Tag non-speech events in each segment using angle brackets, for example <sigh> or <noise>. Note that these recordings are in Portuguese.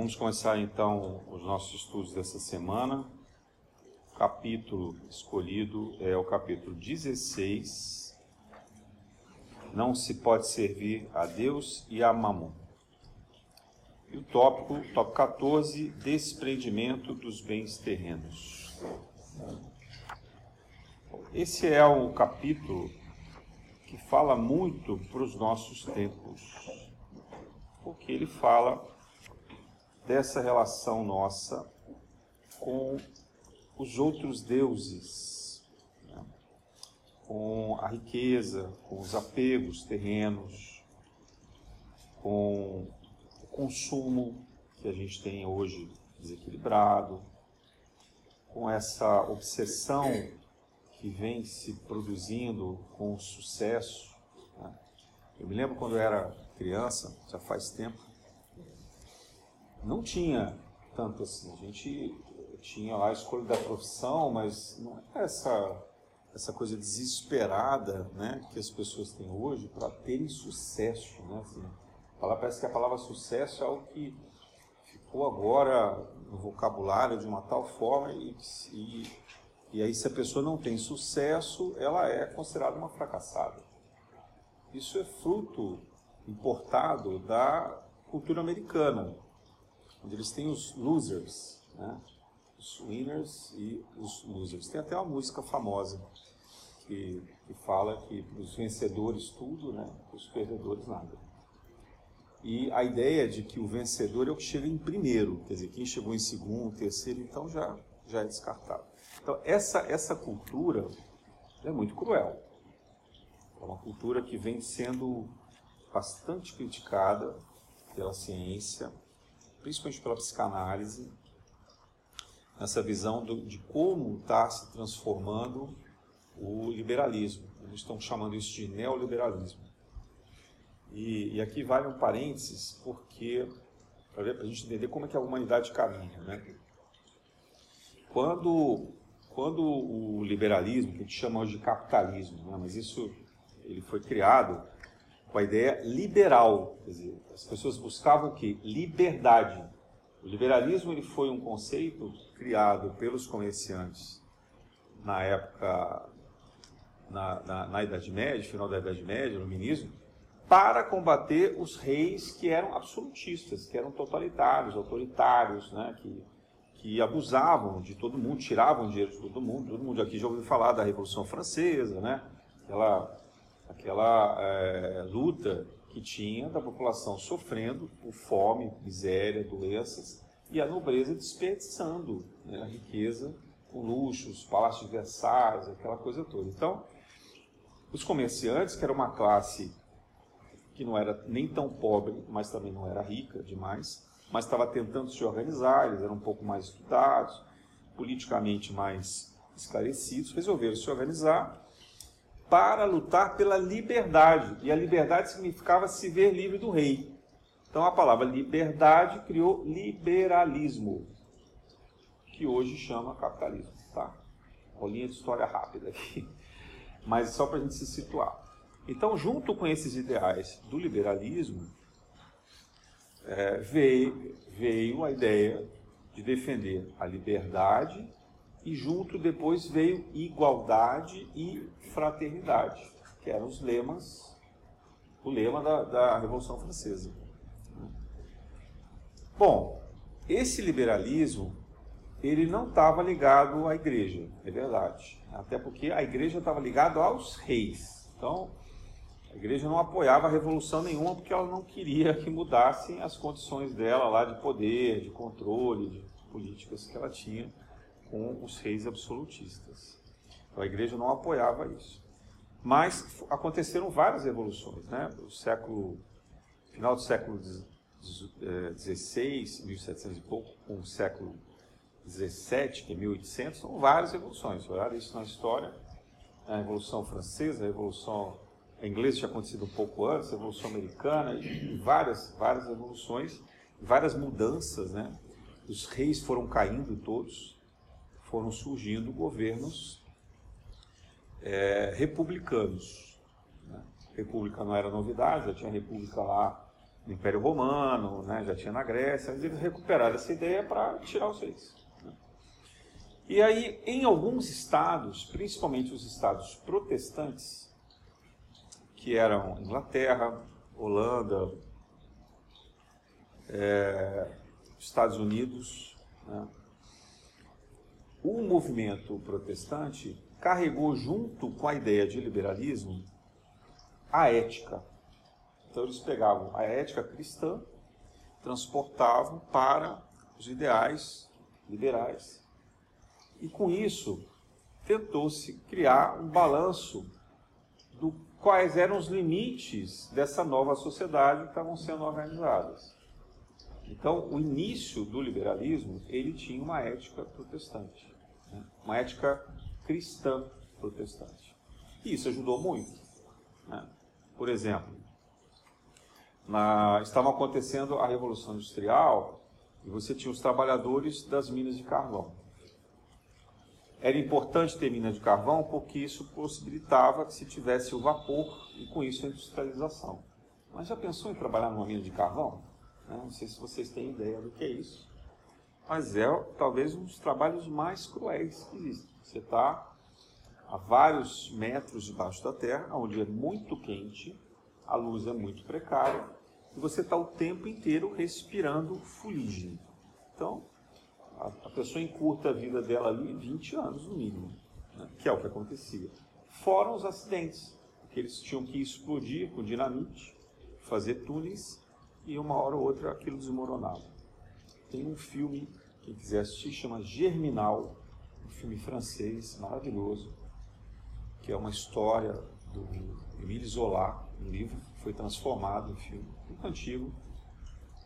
Vamos começar então os nossos estudos dessa semana. O capítulo escolhido é o capítulo 16. Não se pode servir a Deus e a Mamon. E o tópico, tópico 14, desprendimento dos bens terrenos. Esse é o capítulo que fala muito para os nossos tempos, porque ele fala dessa relação nossa com os outros deuses, né? com a riqueza, com os apegos terrenos, com o consumo que a gente tem hoje desequilibrado, com essa obsessão que vem se produzindo com sucesso. Né? Eu me lembro quando eu era criança, já faz tempo, não tinha tanto assim. A gente tinha lá a escolha da profissão, mas não é essa, essa coisa desesperada né, que as pessoas têm hoje para terem sucesso. Né, assim. Parece que a palavra sucesso é algo que ficou agora no vocabulário de uma tal forma e, e, e aí se a pessoa não tem sucesso, ela é considerada uma fracassada. Isso é fruto importado da cultura americana onde eles têm os losers, né? os winners e os losers. Tem até uma música famosa que, que fala que os vencedores tudo, né? os perdedores nada. E a ideia de que o vencedor é o que chega em primeiro, quer dizer, quem chegou em segundo, terceiro, então já, já é descartado. Então, essa, essa cultura é muito cruel. É uma cultura que vem sendo bastante criticada pela ciência, principalmente pela psicanálise, nessa visão do, de como está se transformando o liberalismo. Eles estão chamando isso de neoliberalismo. E, e aqui vale um parênteses, porque para a gente entender como é que a humanidade caminha. Né? Quando, quando o liberalismo, que a gente chama hoje de capitalismo, né? mas isso ele foi criado a ideia liberal. Quer dizer, as pessoas buscavam o quê? Liberdade. O liberalismo ele foi um conceito criado pelos comerciantes na época, na, na, na Idade Média, final da Idade Média, no minismo, para combater os reis que eram absolutistas, que eram totalitários, autoritários, né, que, que abusavam de todo mundo, tiravam dinheiro de todo mundo. Todo mundo aqui já ouviu falar da Revolução Francesa, né, aquela aquela é, luta que tinha da população sofrendo por fome, miséria, doenças e a nobreza desperdiçando né, a riqueza com luxos, palácios de aquela coisa toda. Então, os comerciantes, que era uma classe que não era nem tão pobre, mas também não era rica demais, mas estava tentando se organizar, eles eram um pouco mais estudados, politicamente mais esclarecidos, resolveram se organizar para lutar pela liberdade. E a liberdade significava se ver livre do rei. Então a palavra liberdade criou liberalismo, que hoje chama capitalismo. Tá? Rolinha de história rápida aqui, mas só para a gente se situar. Então, junto com esses ideais do liberalismo, é, veio, veio a ideia de defender a liberdade e junto depois veio igualdade e fraternidade, que eram os lemas, o lema da, da Revolução Francesa. Bom, esse liberalismo ele não estava ligado à igreja, é verdade. Até porque a igreja estava ligada aos reis. Então, a igreja não apoiava a revolução nenhuma porque ela não queria que mudassem as condições dela lá de poder, de controle, de políticas que ela tinha com os reis absolutistas. Então a igreja não apoiava isso. Mas aconteceram várias revoluções, né? O século final do século XVI, 1700 e pouco, com o século XVII, que é 1800, são várias revoluções. Olhar isso na história, a Revolução Francesa, a Revolução inglesa tinha acontecido um pouco antes, a Revolução Americana, e várias, várias revoluções, várias mudanças, né? Os reis foram caindo todos, foram surgindo governos é, republicanos. Né? República não era novidade, já tinha república lá do Império Romano, né, já tinha na Grécia, eles recuperaram essa ideia para tirar os reis. Né. E aí, em alguns estados, principalmente os estados protestantes, que eram Inglaterra, Holanda, é, Estados Unidos, né, o movimento protestante carregou junto com a ideia de liberalismo a ética. Então eles pegavam a ética cristã, transportavam para os ideais liberais. E com isso tentou-se criar um balanço do quais eram os limites dessa nova sociedade que estavam sendo organizadas. Então, o início do liberalismo, ele tinha uma ética protestante? Uma ética cristã protestante. E isso ajudou muito. Né? Por exemplo, na, estava acontecendo a Revolução Industrial e você tinha os trabalhadores das minas de carvão. Era importante ter minas de carvão porque isso possibilitava que se tivesse o vapor e com isso a industrialização. Mas já pensou em trabalhar numa mina de carvão? Não sei se vocês têm ideia do que é isso. Mas é talvez um dos trabalhos mais cruéis que existem. Você está a vários metros debaixo da terra, onde é muito quente, a luz é muito precária, e você está o tempo inteiro respirando fuligem. Então, a, a, pessoa encurta a vida dela ali 20 anos no mínimo, né? que é o que acontecia. Fora os acidentes, que eles tinham que explodir com dinamite, fazer túneis, e uma hora ou outra aquilo desmoronava. Tem um filme, quem quiser assistir, chama Germinal, um filme francês maravilhoso, que é uma história do Emile Zola, um livro que foi transformado em filme, muito antigo,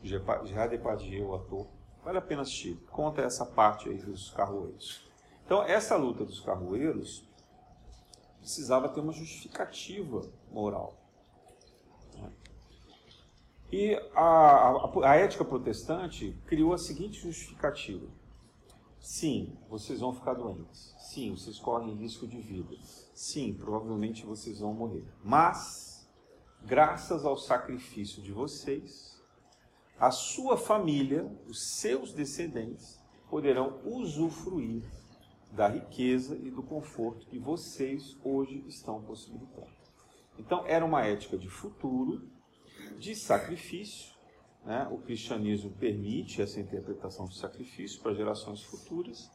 Gerard Depardieu, o ator. Vale a pena assistir. Conta essa parte aí dos carroeiros. Então, essa luta dos carroeiros precisava ter uma justificativa moral. E a, a, a, ética protestante criou a seguinte justificativa: sim, vocês vão ficar doentes. Sim, vocês correm risco de vida. Sim, provavelmente vocês vão morrer. Mas, graças ao sacrifício de vocês, a sua família, os seus descendentes, poderão usufruir da riqueza e do conforto que vocês hoje estão possibilitando. Então, era uma ética de futuro, de sacrifício. Né? O cristianismo permite essa interpretação de sacrifício para gerações futuras.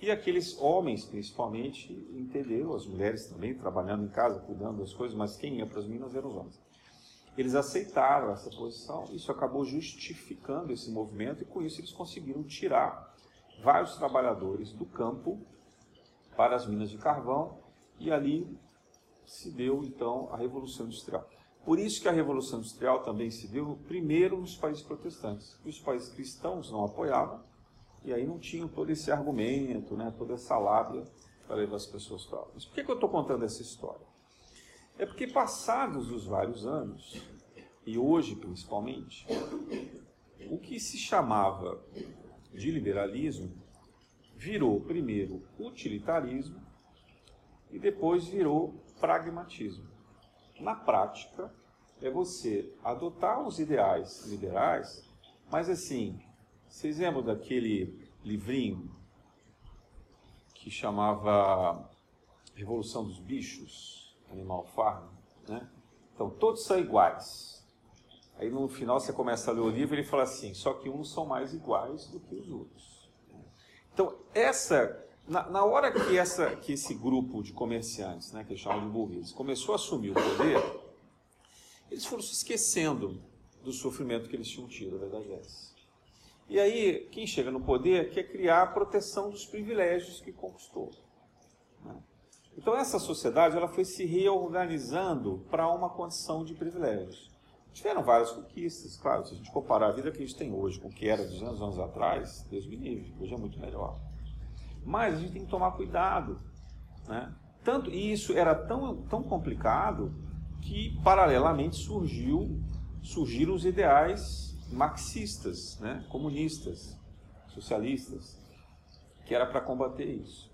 E aqueles homens, principalmente, entenderam, as mulheres também, trabalhando em casa, cuidando das coisas, mas quem ia para as minas eram os homens. Eles aceitaram essa posição, isso acabou justificando esse movimento, e com isso eles conseguiram tirar vários trabalhadores do campo para as minas de carvão, e ali se deu então a Revolução Industrial. Por isso que a Revolução Industrial também se deu primeiro nos países protestantes. Os países cristãos não apoiavam, e aí não tinham todo esse argumento, né, toda essa lábia para levar as pessoas para lá. Mas por que, que eu estou contando essa história? É porque passados os vários anos, e hoje principalmente, o que se chamava de liberalismo virou primeiro utilitarismo e depois virou pragmatismo. Na prática, é você adotar os ideais liberais, mas assim, vocês lembram daquele livrinho que chamava Revolução dos Bichos, Animal Farm, né? Então, todos são iguais. Aí no final você começa a ler o livro e ele fala assim, só que uns são mais iguais do que os outros. Então, essa na, na, hora que, essa, que esse grupo de comerciantes, né, que eles chamam de burgueses, começou a assumir o poder, eles foram se esquecendo do sofrimento que eles tinham tido, a verdade é essa. E aí, quem chega no poder quer criar a proteção dos privilégios que conquistou. Né? Então, essa sociedade ela foi se reorganizando para uma condição de privilégios. Tiveram várias conquistas, claro, se a gente comparar a vida que a gente tem hoje com o que era 200 anos atrás, Deus me livre, hoje é muito melhor. Mas a gente tem que tomar cuidado. Né? Tanto, e isso era tão, tão complicado que, paralelamente, surgiu, surgiram os ideais marxistas, né? comunistas, socialistas, que era para combater isso.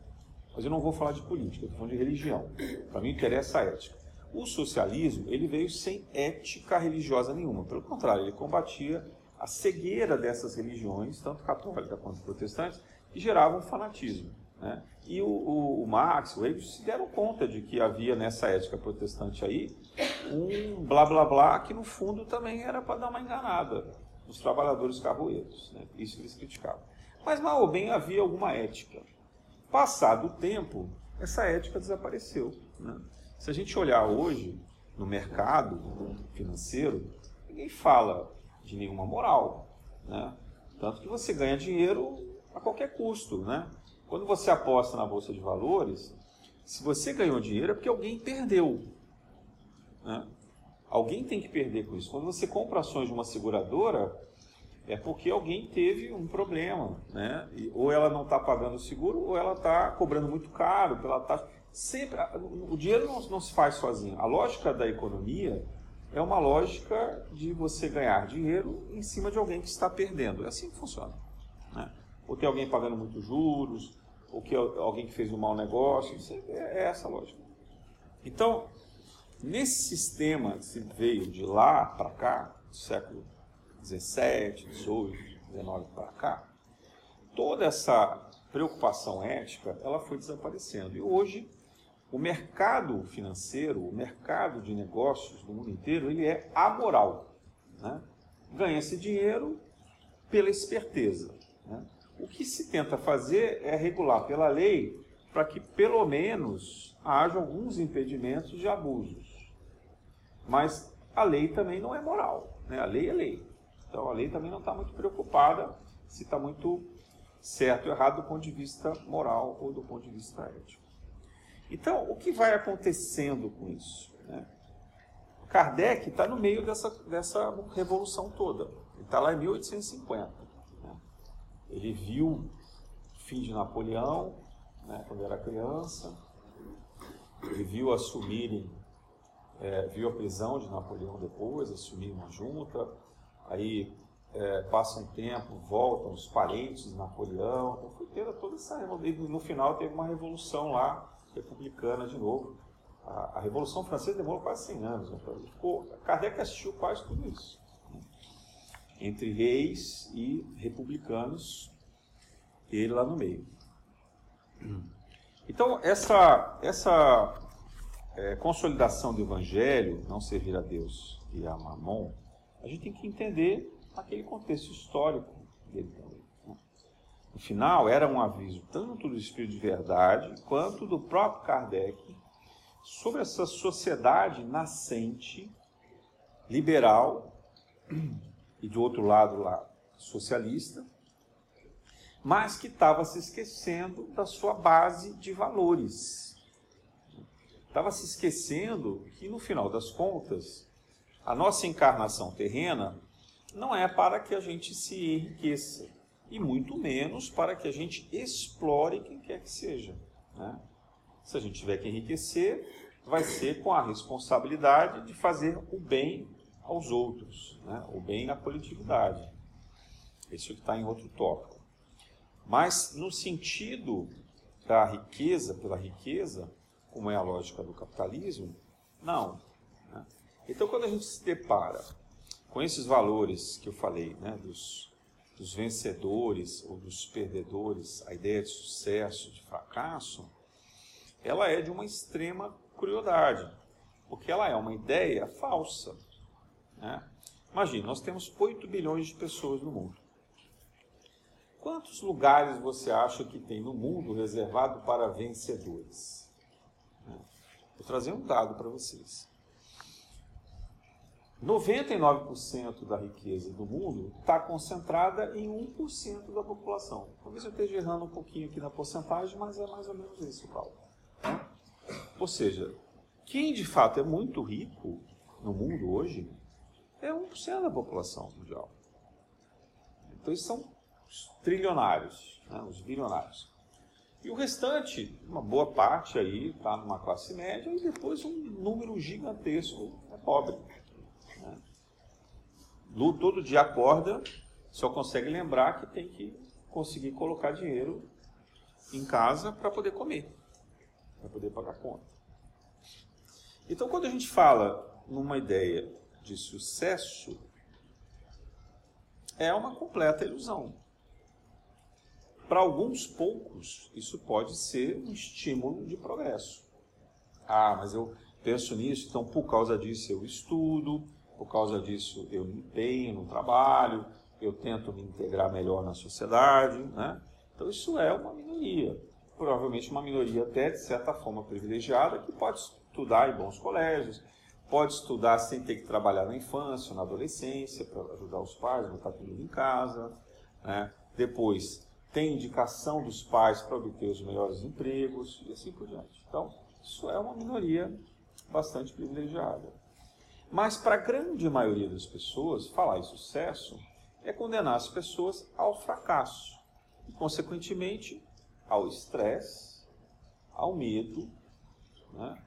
Mas eu não vou falar de política, eu estou falando de religião. Para mim interessa a ética. O socialismo ele veio sem ética religiosa nenhuma. Pelo contrário, ele combatia a cegueira dessas religiões, tanto católica quanto protestante, que geravam fanatismo. Né? E o, o, o, Marx, o Engels se deram conta de que havia nessa ética protestante aí um blá blá blá que no fundo também era para dar uma enganada nos trabalhadores carroeiros. Né? Isso eles criticavam. Mas mal ou bem havia alguma ética. Passado o tempo, essa ética desapareceu. Né? Se a gente olhar hoje no mercado financeiro, ninguém fala de nenhuma moral. Né? Tanto que você ganha dinheiro a qualquer custo. Né? Quando você aposta na Bolsa de Valores, se você ganhou dinheiro é porque alguém perdeu. Né? Alguém tem que perder com isso. Quando você compra ações de uma seguradora, é porque alguém teve um problema, né? ou ela não está pagando o seguro, ou ela está cobrando muito caro pela taxa. Sempre, o dinheiro não, não, se faz sozinho. A lógica da economia é uma lógica de você ganhar dinheiro em cima de alguém que está perdendo. É assim que funciona. Ou tem alguém pagando muitos juros, ou que alguém que fez um mau negócio. É, é essa a lógica. Então, nesse sistema que veio de lá para cá, do século 17, 18, 19 para cá, toda essa preocupação ética ela foi desaparecendo. E hoje o mercado financeiro, o mercado de negócios do mundo inteiro, ele é amoral. Né? Ganha-se dinheiro pela esperteza. Né? O que se tenta fazer é regular pela lei para que pelo menos haja alguns impedimentos de abusos. Mas a lei também não é moral. Né? A lei é lei. Então a lei também não está muito preocupada se está muito certo ou errado do ponto de vista moral ou do ponto de vista ético. Então, o que vai acontecendo com isso? Né? Kardec está no meio dessa, dessa revolução toda. Ele está lá em 1850. Ele viu o fim de Napoleão, né, quando era criança. Ele viu assumirem, é, viu a prisão de Napoleão depois, assumir uma junta aí é, passa um tempo, voltam os parentes de Napoleão, então foi tendo toda essa revolução. No final teve uma revolução lá, republicana de novo. A, a Revolução Francesa demorou quase 100 anos. Então, ficou, Kardec assistiu quase tudo isso. Entre reis e republicanos, ele lá no meio. Então, essa, essa é, consolidação do Evangelho, não servir a Deus e a Mamon, a gente tem que entender aquele contexto histórico dele também. Né? No final, era um aviso tanto do Espírito de Verdade quanto do próprio Kardec sobre essa sociedade nascente, liberal, e do outro lado lá, socialista, mas que estava se esquecendo da sua base de valores. Estava se esquecendo que, no final das contas, a nossa encarnação terrena não é para que a gente se enriqueça, e muito menos para que a gente explore quem quer que seja. Né? Se a gente tiver que enriquecer, vai ser com a responsabilidade de fazer o bem aos outros, né? o bem à coletividade. Isso está em outro tópico. Mas no sentido da riqueza pela riqueza, como é a lógica do capitalismo, não. Né? Então, quando a gente se depara com esses valores que eu falei, né, dos, dos vencedores ou dos perdedores, a ideia de sucesso, de fracasso, ela é de uma extrema crueldade, porque ela é uma ideia falsa. Né? Nós temos 8 bilhões de pessoas no mundo. Quantos lugares você acha que tem no mundo reservado para vencedores? Vou trazer um dado para vocês. 99% da riqueza do mundo está concentrada em 1% da população. Talvez eu esteja errando um pouquinho aqui na porcentagem, mas é mais ou menos isso, Paulo. Ou seja, quem de fato é muito rico no mundo hoje é 1% da população mundial. Então, eles são os trilionários, né, os bilionários. E o restante, uma boa parte aí, está numa classe média e depois um número gigantesco é pobre. Lu todo dia acorda, só consegue lembrar que tem que conseguir colocar dinheiro em casa para poder comer, para poder pagar conta. Então, quando a gente fala numa ideia de sucesso, é uma completa ilusão. Para alguns poucos, isso pode ser um estímulo de progresso. Ah, mas eu penso nisso, então por causa disso eu estudo, por causa disso eu me empenho no trabalho, eu tento me integrar melhor na sociedade, né? Então isso é uma minoria, provavelmente uma minoria até de certa forma privilegiada que pode estudar em bons colégios, pode estudar sem ter que trabalhar na infância, na adolescência, para ajudar os pais, botar tudo em casa, né? Depois tem indicação dos pais para obter os melhores empregos e assim por diante. Então, isso é uma minoria bastante privilegiada. Mas para a grande maioria das pessoas, falar em sucesso é condenar as pessoas ao fracasso e, consequentemente, ao estresse, ao medo, né?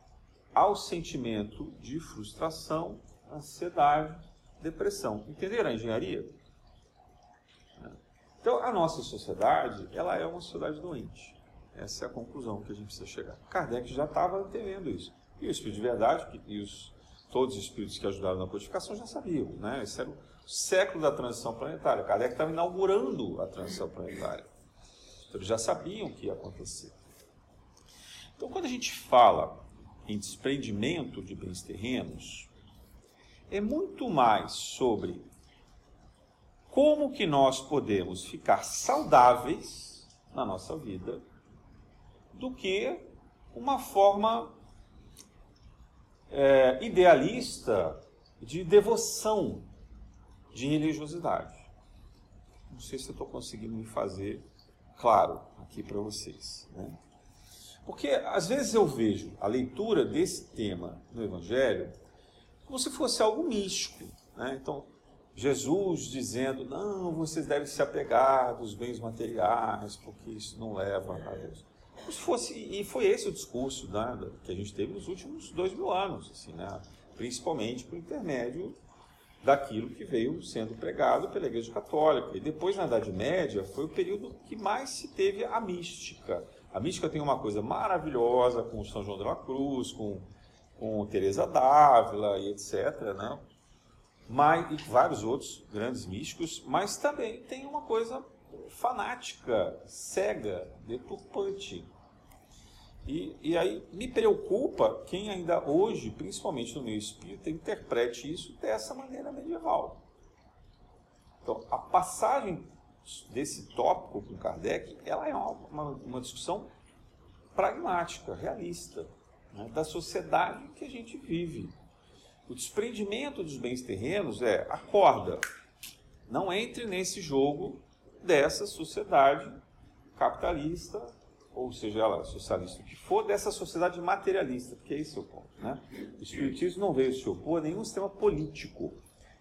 Ao sentimento de frustração, ansiedade, depressão. Entenderam a engenharia? Então, a nossa sociedade, ela é uma sociedade doente. Essa é a conclusão que a gente precisa chegar. Kardec já estava entendendo isso. E o Espírito de Verdade, e os, todos os espíritos que ajudaram na codificação já sabiam. Né? Esse era o século da transição planetária. Kardec estava inaugurando a transição planetária. Então, eles já sabiam o que ia acontecer. Então, quando a gente fala em desprendimento de bens terrenos, é muito mais sobre como que nós podemos ficar saudáveis na nossa vida do que uma forma é, idealista de devoção, de religiosidade. Não sei se eu estou conseguindo me fazer claro aqui para vocês. Né? Porque às vezes eu vejo a leitura desse tema no Evangelho como se fosse algo místico. Né? Então, Jesus dizendo: não, vocês devem se apegar dos bens materiais, porque isso não leva a Deus se fosse, e foi esse o discurso né, que a gente teve nos últimos dois mil anos, assim, né, principalmente por intermédio daquilo que veio sendo pregado pela Igreja Católica. E depois, na Idade Média, foi o período que mais se teve a mística. A mística tem uma coisa maravilhosa com São João de la Cruz, com, com Teresa d'Ávila e etc., né? Mas, e vários outros grandes místicos, mas também tem uma coisa fanática, cega, deturpante. E, e aí me preocupa quem ainda hoje, principalmente no meio espírita, interprete isso dessa maneira medieval. Então, a passagem desse tópico com Kardec, ela é uma, uma discussão pragmática, realista, né, da sociedade que a gente vive. O desprendimento dos bens terrenos é acorda, não entre nesse jogo dessa sociedade capitalista ou seja ela socialista, o que for, dessa sociedade materialista, porque é esse o ponto. Né? O Espiritismo não veio se opor a nenhum sistema político,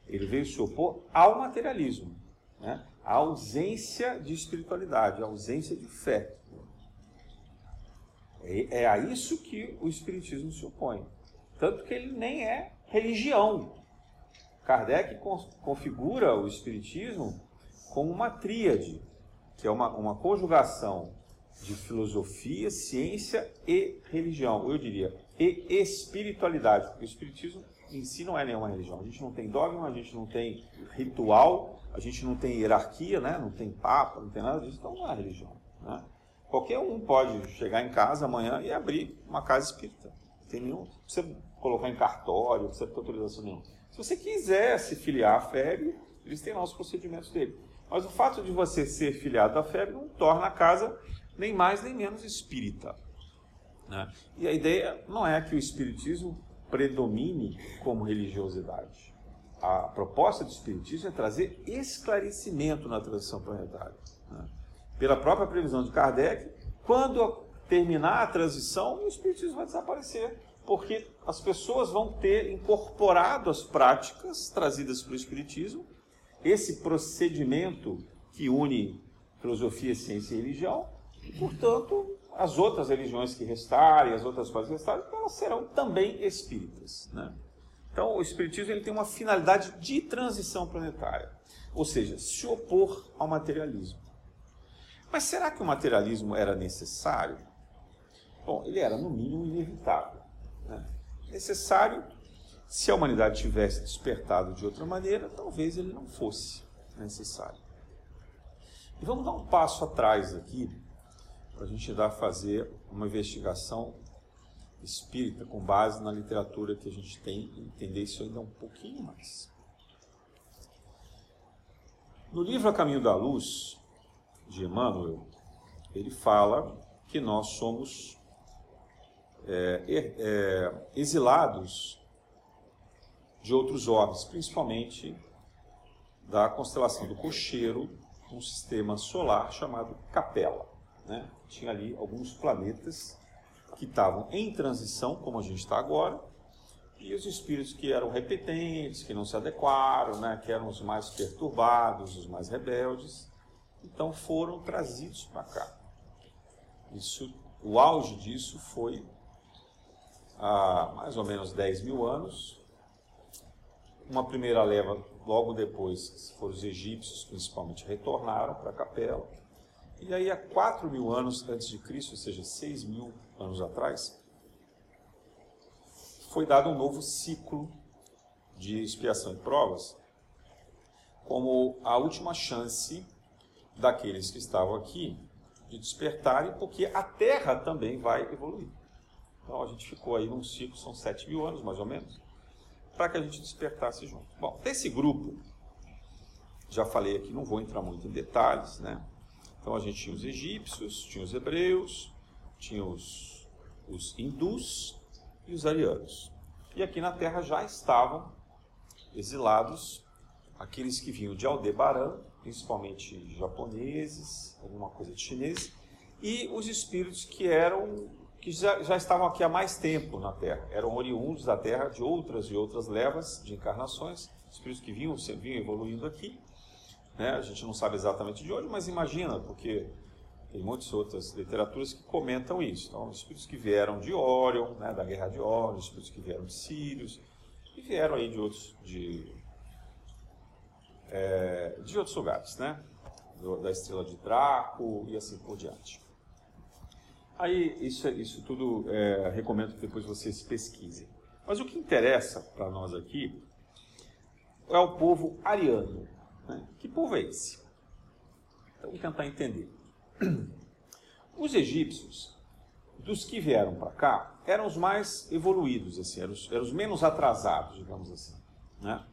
ele veio se opor ao materialismo, né? À ausência de espiritualidade, à ausência de fé. É, é a isso que o Espiritismo se opõe. Tanto que ele nem é religião. Kardec configura o Espiritismo como uma tríade, que é uma, uma conjugação de filosofia, ciência e religião. Eu diria, e espiritualidade, porque o espiritismo em si não é nenhuma religião. A gente não tem dogma, a gente não tem ritual, a gente não tem hierarquia, né? não tem papa, não tem nada disso, então não é religião. Né? Qualquer um pode chegar em casa amanhã e abrir uma casa espírita. Não tem nenhum, não precisa colocar em cartório, não precisa ter autorização nenhuma. Se você quiser se filiar à FEB, eles têm lá os procedimentos dele. Mas o fato de você ser filiado à FEB não torna a casa nem mais nem menos espírita. Né? E a ideia não é que o espiritismo predomine como religiosidade. A proposta do espiritismo é trazer esclarecimento na transição planetária. Né? Pela própria previsão de Kardec, quando terminar a transição, o espiritismo vai desaparecer, porque as pessoas vão ter incorporado as práticas trazidas pelo espiritismo, esse procedimento que une filosofia, ciência e religião, e, portanto, as outras religiões que restarem, as outras coisas que restarem, elas serão também espíritas. Né? Então, o espiritismo ele tem uma finalidade de transição planetária, ou seja, se opor ao materialismo. Mas será que o materialismo era necessário? Bom, ele era no mínimo inevitável. Né? necessário. Se a humanidade tivesse despertado de outra maneira, talvez ele não fosse necessário. E vamos dar um passo atrás aqui, para a gente dar fazer uma investigação espírita com base na literatura que a gente tem entender isso ainda um pouquinho mais. No livro A Caminho da Luz, de Emmanuel, ele fala que nós somos é, é, exilados de outros orbes, principalmente da constelação do Cocheiro, um sistema solar chamado Capela. Né? Tinha ali alguns planetas que estavam em transição, como a gente está agora, e os espíritos que eram repetentes, que não se adequaram, né? que eram os mais perturbados, os mais rebeldes, então foram trazidos para cá. Isso, o auge disso foi há mais ou menos 10 mil anos. Uma primeira leva, logo depois, foram os egípcios, principalmente, retornaram para a capela. E aí, há 4 mil anos antes de Cristo, ou seja, 6 mil anos atrás, foi dado um novo ciclo de expiação e provas, como a última chance daqueles que estavam aqui de despertarem, porque a Terra também vai evoluir. Então a gente ficou aí num ciclo, são 7 mil anos mais ou menos, para que a gente despertasse junto. Bom, desse grupo, já falei aqui, não vou entrar muito em detalhes, né? Então a gente tinha os egípcios, tinha os hebreus, tinha os, os hindus e os arianos. E aqui na Terra já estavam exilados aqueles que vinham de Aldebaran, principalmente japoneses, alguma coisa de chineses, e os espíritos que eram que já, já estavam aqui há mais tempo na Terra, eram oriundos da Terra de outras e outras levas de encarnações, espíritos que vinham, vinham evoluindo aqui. Né? A gente não sabe exatamente de onde, mas imagina, porque tem muitas outras literaturas que comentam isso. Então, espíritos que vieram de Orion, né, da Guerra de Orion, espíritos que vieram de Sírios, e vieram aí de outros, de é, de outros lugares, né? Da estrela de Draco e assim por diante. Aí, isso, isso tudo é, recomendo que depois vocês pesquisem. Mas o que interessa para nós aqui é o povo ariano. Né? Que povo é esse? Então, vamos tentar entender. <clears throat> Os egípcios, dos que vieram para cá, eram os mais evoluídos, assim, eram os, eram os menos atrasados, digamos assim. Né?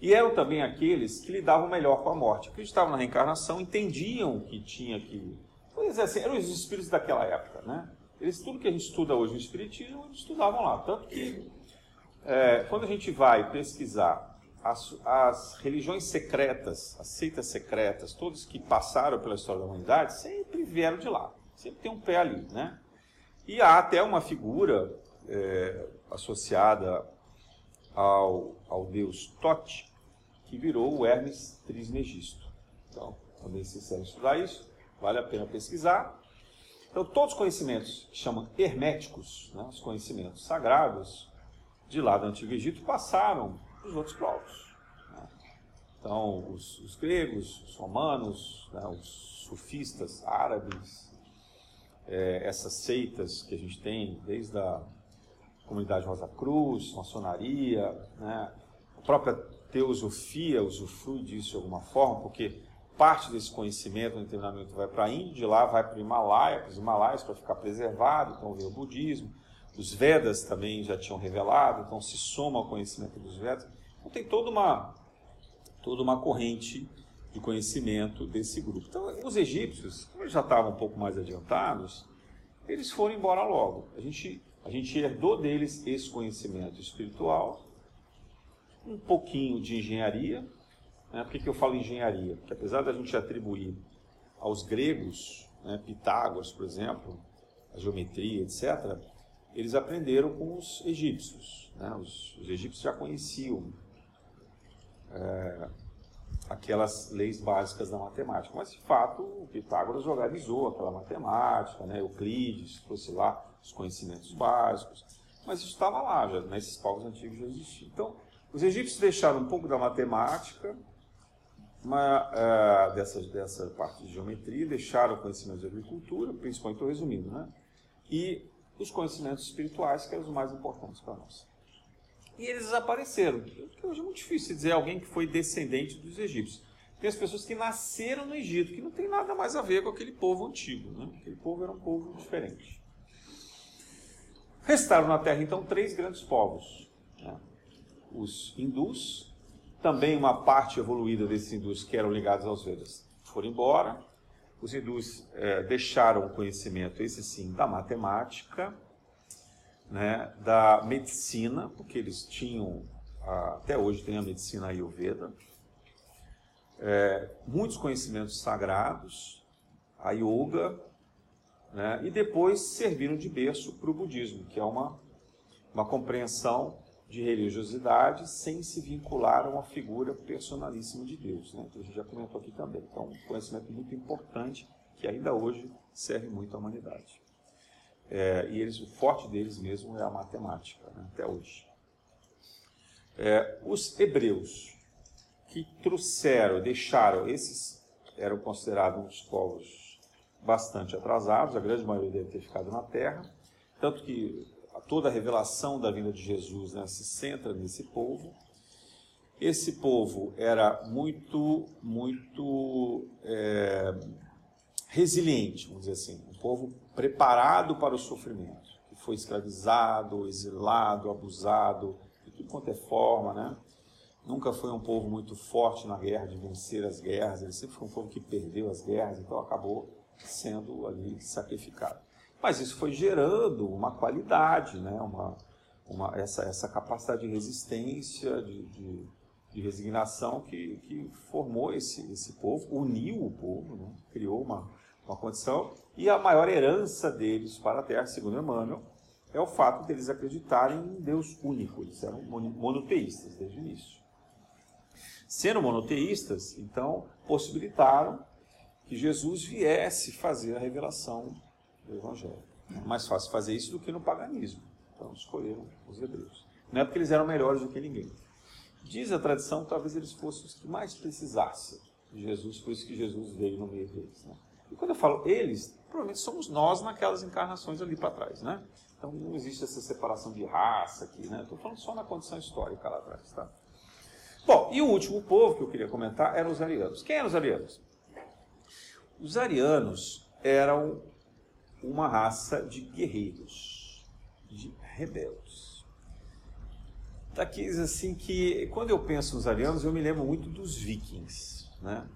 E eram também aqueles que lidavam melhor com a morte, acreditavam na reencarnação, entendiam que tinha que. Vamos dizer assim, eram os espíritos daquela época, né? Eles, tudo que a gente estuda hoje no Espiritismo, eles estudavam lá. Tanto que, é, quando a gente vai pesquisar as, as, religiões secretas, as seitas secretas, todos que passaram pela história da humanidade, sempre vieram de lá. Sempre tem um pé ali, né? E há até uma figura é, associada ao, ao deus Tote, que virou o Hermes Trismegisto. Então, também se quiser estudar isso, vale a pena pesquisar. Então, todos os conhecimentos que chamam herméticos, né, os conhecimentos sagrados de lá do Antigo Egito, passaram os outros povos. Né? Então, os, os, gregos, os romanos, né, os sufistas árabes, é, essas seitas que a gente tem desde a comunidade Rosa Cruz, maçonaria, né, a própria teosofia usufrui disso de alguma forma, porque parte desse conhecimento no treinamento vai para a Índia, de lá vai para o Himalaia, para os Himalaias para ficar preservado, então vem o budismo. Os Vedas também já tinham revelado, então se soma ao conhecimento dos Vedas. Então tem toda uma, toda uma corrente de conhecimento desse grupo. Então os egípcios, como eles já estavam um pouco mais adiantados, eles foram embora logo. A gente, a gente herdou deles esse conhecimento espiritual um pouquinho de engenharia. Né? Por que, que eu falo engenharia? Porque apesar da gente atribuir aos gregos, né, Pitágoras, por exemplo, a geometria, etc., eles aprenderam com os egípcios. Né? Os, os, egípcios já conheciam é, aquelas leis básicas da matemática. Mas, de fato, o Pitágoras organizou aquela matemática, né? Euclides trouxe lá os conhecimentos básicos. Mas isso estava lá, já, nesses povos antigos já existia. Então, os egípcios deixaram um pouco da matemática, uma, uh, dessa, dessa parte de geometria, deixaram o conhecimento de agricultura, principalmente estou resumindo, né? E os conhecimentos espirituais, que eram os mais importantes para nós. e eles desapareceram. Hoje é muito difícil dizer alguém que foi descendente dos egípcios. Tem as pessoas que nasceram no Egito, que não tem nada mais a ver com aquele povo antigo. Né? Aquele povo era um povo diferente. Restaram na terra, então, três grandes povos. Né? Os hindus, também uma parte evoluída desses hindus que eram ligados aos Vedas foram embora. Os hindus é, deixaram o conhecimento, esse sim, da matemática, né, da medicina, porque eles tinham, até hoje tem a medicina Ayurveda, é, muitos conhecimentos sagrados, a yoga, né, e depois serviram de berço para o budismo, que é uma, uma compreensão de religiosidade sem se vincular a uma figura personalíssima de Deus. Né? Que a gente já comentou aqui também. Então, um conhecimento muito importante que ainda hoje serve muito à humanidade. É, e eles, o forte deles mesmo é a matemática, né? até hoje. É, os hebreus que trouxeram, deixaram, esses eram considerados uns povos bastante atrasados, a grande maioria deve ter ficado na terra, tanto que toda a revelação da vinda de Jesus né, se centra nesse povo. Esse povo era muito, muito é, resiliente, vamos dizer assim, um povo preparado para o sofrimento, que foi escravizado, exilado, abusado, de tudo quanto é forma, né? Nunca foi um povo muito forte na guerra, de vencer as guerras, ele sempre foi um povo que perdeu as guerras, então acabou sendo ali sacrificado. Mas isso foi gerando uma qualidade, né? uma, uma, essa, essa capacidade de resistência, de, de, de resignação que, que formou esse, esse povo, uniu o povo, né? criou uma, uma condição. E a maior herança deles para a Terra, segundo Emmanuel, é o fato deles acreditarem em Deus único. Eles eram monoteístas desde o início. Sendo monoteístas, então, possibilitaram que Jesus viesse fazer a revelação do Evangelho. É mais fácil fazer isso do que no paganismo. Então escolheram os hebreus. Não é porque eles eram melhores do que ninguém. Diz a tradição que talvez eles fossem os que mais precisassem de Jesus, por isso que Jesus veio no meio deles. Né? E quando eu falo eles, provavelmente somos nós naquelas encarnações ali para trás. Né? Então não existe essa separação de raça aqui. Né? Estou falando só na condição histórica lá atrás. Tá? Bom, e o último povo que eu queria comentar eram os arianos. Quem eram os arianos? Os arianos eram uma raça de guerreiros, de rebeldes. Daqueles assim que, quando eu penso nos arianos, eu me lembro muito dos vikings, né?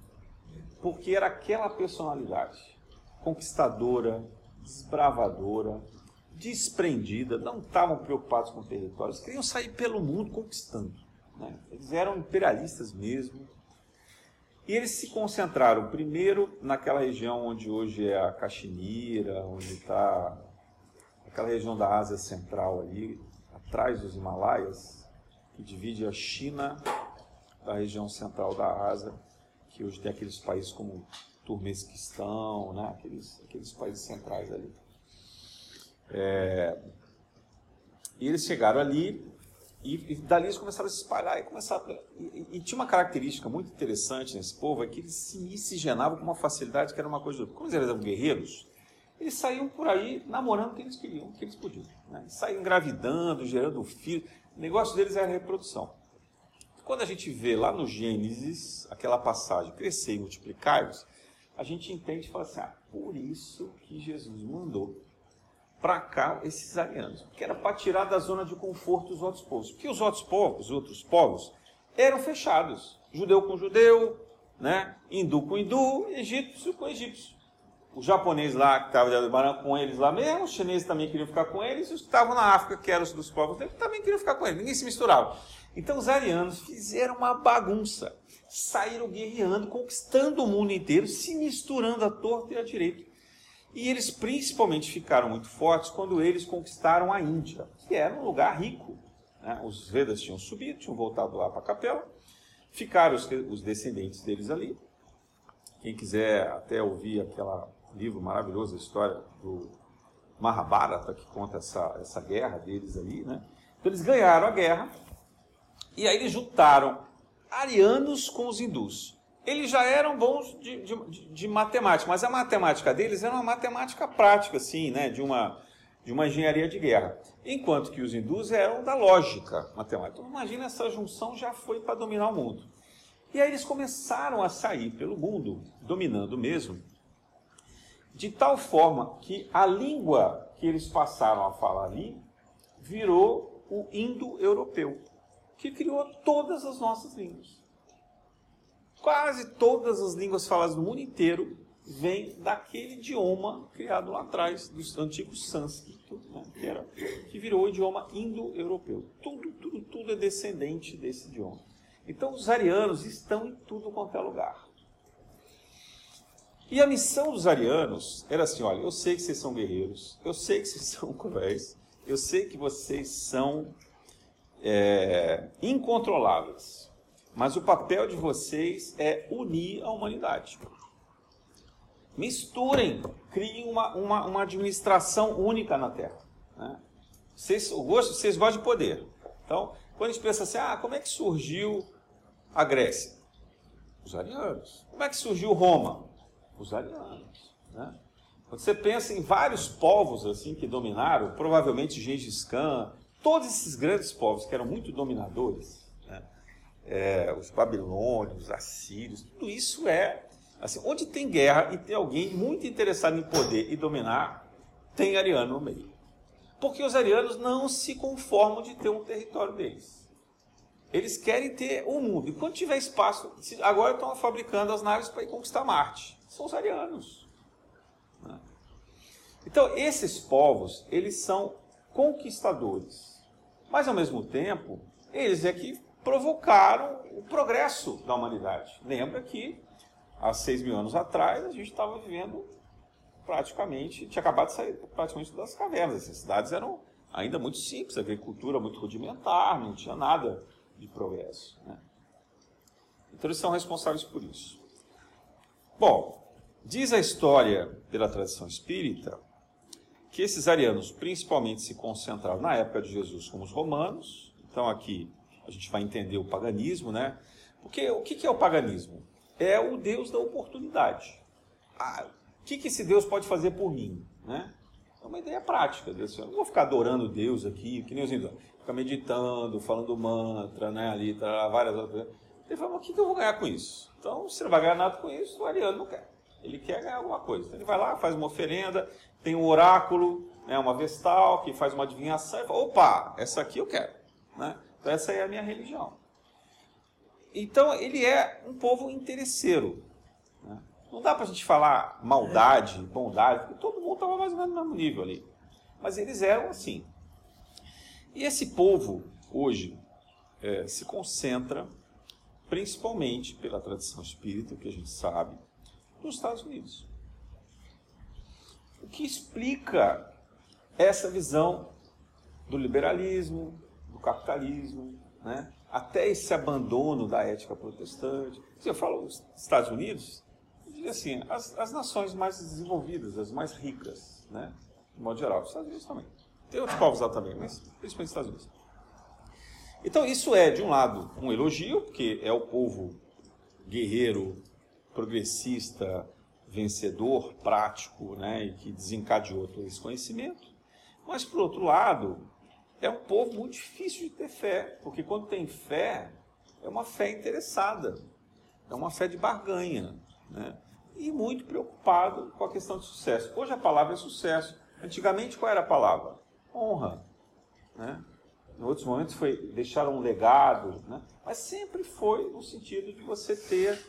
Porque era aquela personalidade conquistadora, desbravadora, desprendida, não estavam preocupados com territórios, queriam sair pelo mundo conquistando. Né? Eles eram imperialistas mesmo, e eles se concentraram primeiro naquela região onde hoje é a Caxemira, onde está aquela região da Ásia Central ali, atrás dos Himalaias, que divide a China da região central da Ásia, que hoje tem aqueles países como Turmesquistão, né? aqueles, aqueles países centrais ali. É, e eles chegaram ali e, e dali eles começaram a se espalhar e começaram. E, e, tinha uma característica muito interessante nesse povo, é que eles se miscigenavam com uma facilidade que era uma coisa. Como eles eram guerreiros, eles saíam por aí namorando o que eles queriam, o que eles podiam. Né? Saíam engravidando, gerando filhos. O negócio deles era a reprodução. Quando a gente vê lá no Gênesis aquela passagem, crescer e multiplicar-vos, a gente entende e fala assim: ah, por isso que Jesus mandou para cá esses arianos, que era para tirar da zona de conforto os outros povos. Porque os outros povos, os outros povos, eram fechados. Judeu com judeu, né? hindu com hindu, egípcio com egípcio. O japonês lá, que estava com eles lá mesmo, os chineses também queriam ficar com eles, os que estavam na África, que eram os dos povos também queriam ficar com eles. Ninguém se misturava. Então os arianos fizeram uma bagunça. Saíram guerreando, conquistando o mundo inteiro, se misturando à torta e à direita. E eles principalmente ficaram muito fortes quando eles conquistaram a Índia, que era um lugar rico. Né? Os Vedas tinham subido, tinham voltado lá para a capela, ficaram os, os, descendentes deles ali. Quem quiser até ouvir aquele livro maravilhoso, a história do Mahabharata, que conta essa, essa guerra deles ali. Né? Então eles ganharam a guerra, e aí eles juntaram arianos com os hindus eles já eram bons de, de, de, matemática, mas a matemática deles era uma matemática prática, assim, né? De uma, de uma engenharia de guerra, enquanto que os hindus eram da lógica matemática. Então, imagina essa junção já foi para dominar o mundo. E aí eles começaram a sair pelo mundo, dominando mesmo, de tal forma que a língua que eles passaram a falar ali virou o indo-europeu, que criou todas as nossas línguas. Quase todas as línguas faladas no mundo inteiro vêm daquele idioma criado lá atrás, do antigo sânscrito, né, que, era, que virou o idioma indo-europeu. Tudo, tudo, tudo é descendente desse idioma. Então os arianos estão em tudo quanto é lugar. E a missão dos arianos era assim: olha, eu sei que vocês são guerreiros, eu sei que vocês <laughs> são cruéis, eu sei que vocês são é, incontroláveis, mas o papel de vocês é unir a humanidade. Misturem, criem uma, uma, uma administração única na Terra. Né? Vocês, vocês gostam de poder. Então, quando a gente pensa assim, ah, como é que surgiu a Grécia? Os arianos. Como é que surgiu Roma? os arianos. Né? Quando você pensa em vários povos assim que dominaram, provavelmente Gengis Khan, todos esses grandes povos que eram muito dominadores? É, os babilônios, os assírios, tudo isso é assim, onde tem guerra e tem alguém muito interessado em poder e dominar, tem ariano no meio. Porque os arianos não se conformam de ter um território deles. Eles querem ter o um mundo. E quando tiver espaço, agora estão fabricando as naves para ir conquistar Marte são os arianos. Né? Então, esses povos, eles são conquistadores. Mas, ao mesmo tempo, eles é que provocaram o progresso da humanidade. Lembra que, há seis mil anos atrás, a gente estava vivendo praticamente, tinha acabado de sair praticamente das cavernas. As cidades eram ainda muito simples, agricultura muito rudimentar, não tinha nada de progresso. Né? Então, eles são responsáveis por isso. Bom, Diz a história pela tradição espírita que esses arianos principalmente se concentraram na época de Jesus com os romanos. Então aqui a gente vai entender o paganismo, né? Porque o que é o paganismo? É o Deus da oportunidade. Ah, o que esse Deus pode fazer por mim? Né? É uma ideia prática. Eu não vou ficar adorando Deus aqui, que nem os hindus. Ficar meditando, falando mantra, né? Ali, tá, várias outras coisas. Ele fala, mas o que eu vou ganhar com isso? Então, se não vai ganhar nada com isso, o ariano não quer. Ele quer ganhar alguma coisa. Então ele vai lá, faz uma oferenda, tem um oráculo, né, uma vestal, que faz uma adivinhação e fala, opa, essa aqui eu quero. Né? Então essa é a minha religião. Então ele é um povo interesseiro. Né? Não dá para a gente falar maldade, bondade, porque todo mundo estava mais ou menos no mesmo nível ali. Mas eles eram assim. E esse povo, hoje, é, se concentra principalmente pela tradição espírita, que a gente sabe, nos Estados Unidos. O que explica essa visão do liberalismo, capitalismo, né? até esse abandono da ética protestante. Se eu falo os Estados Unidos, diria assim, as, as nações mais desenvolvidas, as mais ricas, né? de modo geral, os Estados Unidos também. Tem outros povos lá também, mas principalmente os Estados Unidos. Então isso é, de um lado, um elogio, porque é o povo guerreiro progressista, vencedor, prático, né, e que desencadeou todo esse conhecimento. Mas, por outro lado, é um povo muito difícil de ter fé, porque quando tem fé, é uma fé interessada, é uma fé de barganha, né? e muito preocupado com a questão de sucesso. Hoje a palavra é sucesso. Antigamente, qual era a palavra? Honra. Né? Em outros momentos foi deixar um legado, né? mas sempre foi no sentido de você ter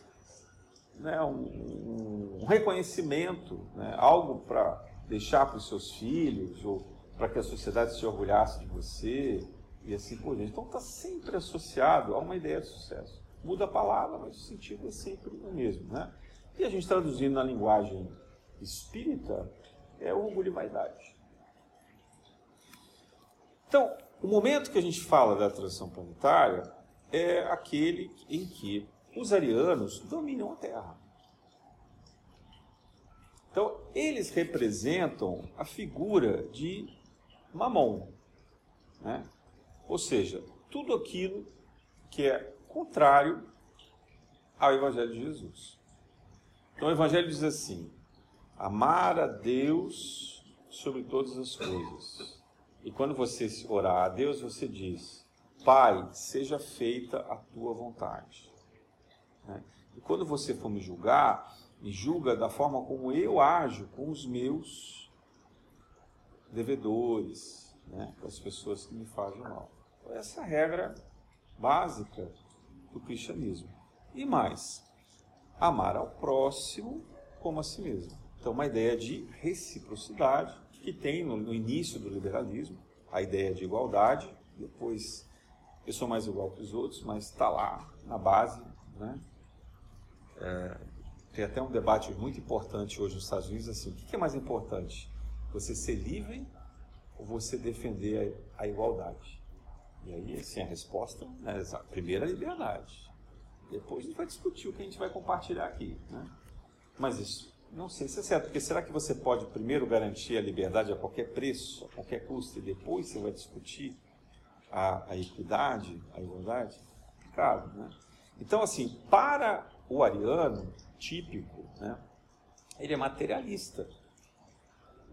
né, um, um reconhecimento, né, algo para deixar para os seus filhos, ou para que a sociedade se orgulhasse de você, e assim por diante. Então está sempre associado a uma ideia de sucesso. Muda a palavra, mas o sentido é sempre o mesmo. Né? E a gente traduzindo na linguagem espírita, é orgulho e vaidade. Então, o momento que a gente fala da transição planetária é aquele em que os arianos dominam a Terra. Então, eles representam a figura de Mamon. Né? Ou seja, tudo aquilo que é contrário ao Evangelho de Jesus. Então, o Evangelho diz assim: amar a Deus sobre todas as coisas. E quando você orar a Deus, você diz: Pai, seja feita a tua vontade. Né? E quando você for me julgar, me julga da forma como eu ajo com os meus devedores, né? as pessoas que me fazem mal. Então, essa é a regra básica do cristianismo. E mais, amar ao próximo como a si mesmo. Então, uma ideia de reciprocidade que tem no, no início do liberalismo, a ideia de igualdade, depois eu sou mais igual que os outros, mas está lá na base. Né? É, tem até um debate muito importante hoje nos Estados Unidos, assim, o que é mais importante? Você ser livre ou você defender a, igualdade? E aí, assim, a resposta é a primeira a liberdade. Depois a gente vai discutir o que a gente vai compartilhar aqui. Né? Mas isso não sei se é certo, porque será que você pode primeiro garantir a liberdade a qualquer preço, a qualquer custo, e depois você vai discutir a, a equidade, a igualdade? Claro, né? Então, assim, para o ariano típico, né, ele é materialista.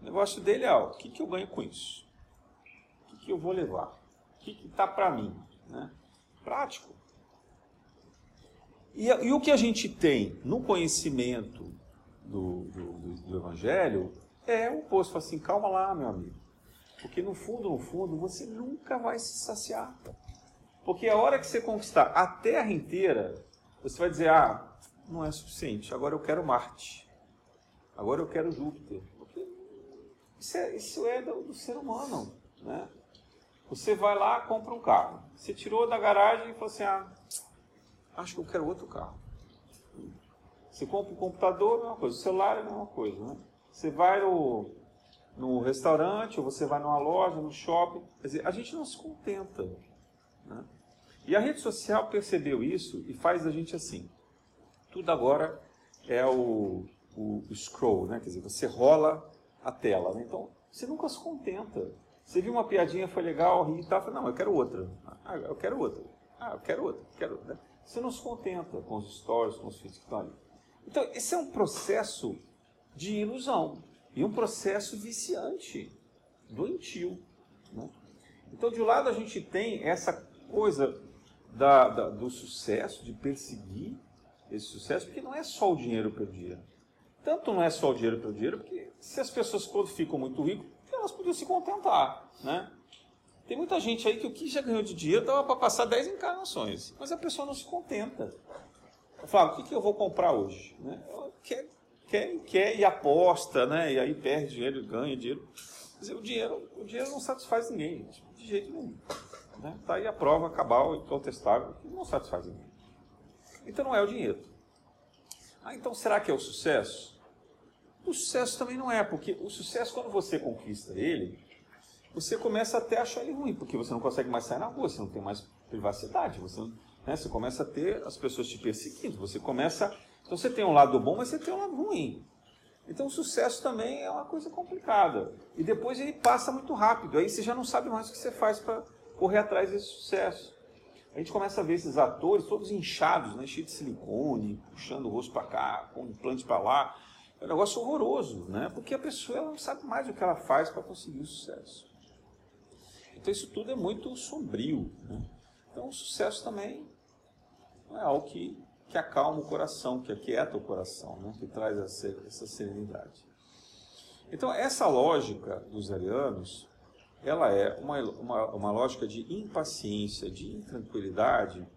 O negócio dele é, ó, o que, que eu ganho com isso? O que, que eu vou levar? O que está para mim? Né? Prático. E, e, o que a gente tem no conhecimento do, do, do Evangelho é o oposto. Assim, calma lá, meu amigo. Porque no fundo, no fundo, você nunca vai se saciar. Porque a hora que você conquistar a Terra inteira, você vai dizer, ah, não é suficiente, agora eu quero Marte. Agora eu quero Júpiter. Isso é, isso é do, do ser humano, né? Você vai lá, compra um carro. Você tirou da garagem e falou assim, ah, acho que eu quero outro carro. Você compra um computador, mesma coisa. O celular é a mesma coisa, né? Você vai no, no restaurante, ou você vai numa loja, no shopping. Quer dizer, a gente não se contenta. Né? E a rede social percebeu isso e faz a gente assim. Tudo agora é o, o, o scroll, né? Quer dizer, você rola a tela. Né? Então, você nunca se contenta. Você viu uma piadinha, foi legal, ri e tal, fala, não, eu quero outra. Ah, eu quero outra. Ah, eu quero outra. Quero outra. Você não se contenta com os stories, com os feeds que estão ali. Então, esse é um processo de ilusão e um processo viciante, doentio. Né? Então, de um lado, a gente tem essa coisa da, da, do sucesso, de perseguir esse sucesso, porque não é só o dinheiro dia. Tanto não é só o dinheiro pelo dinheiro, porque se as pessoas, quando ficam muito ricas, elas podiam se contentar. Né? Tem muita gente aí que o que já ganhou de dinheiro dava para passar 10 encarnações, mas a pessoa não se contenta. Flávio, o que, que eu vou comprar hoje? Né? Quer, quer, quer e aposta, né? e aí perde dinheiro, ganha dinheiro. Dizer, o dinheiro. O dinheiro não satisfaz ninguém, de jeito nenhum. Né? Tá aí a prova cabal e contestável que não satisfaz ninguém. Então não é o dinheiro. Ah, então será que é o sucesso? O sucesso também não é, porque o sucesso, quando você conquista ele, você começa até a achar ele ruim, porque você não consegue mais sair na rua, você não tem mais privacidade, você né? Você começa a ter as pessoas te perseguindo. Você começa. Então você tem um lado bom, mas você tem um lado ruim. Então o sucesso também é uma coisa complicada. E depois ele passa muito rápido. Aí você já não sabe mais o que você faz para correr atrás desse sucesso. A gente começa a ver esses atores todos inchados, né? cheios de silicone, puxando o rosto para cá, com implante para lá. É um negócio horroroso, né? porque a pessoa não sabe mais o que ela faz para conseguir o sucesso. Então isso tudo é muito sombrio. Né? Então o sucesso também é algo que, que acalma o coração, que aquieta o coração, né? que traz essa, essa serenidade. Então, essa lógica dos arianos, ela é uma, uma, uma lógica de impaciência, de intranquilidade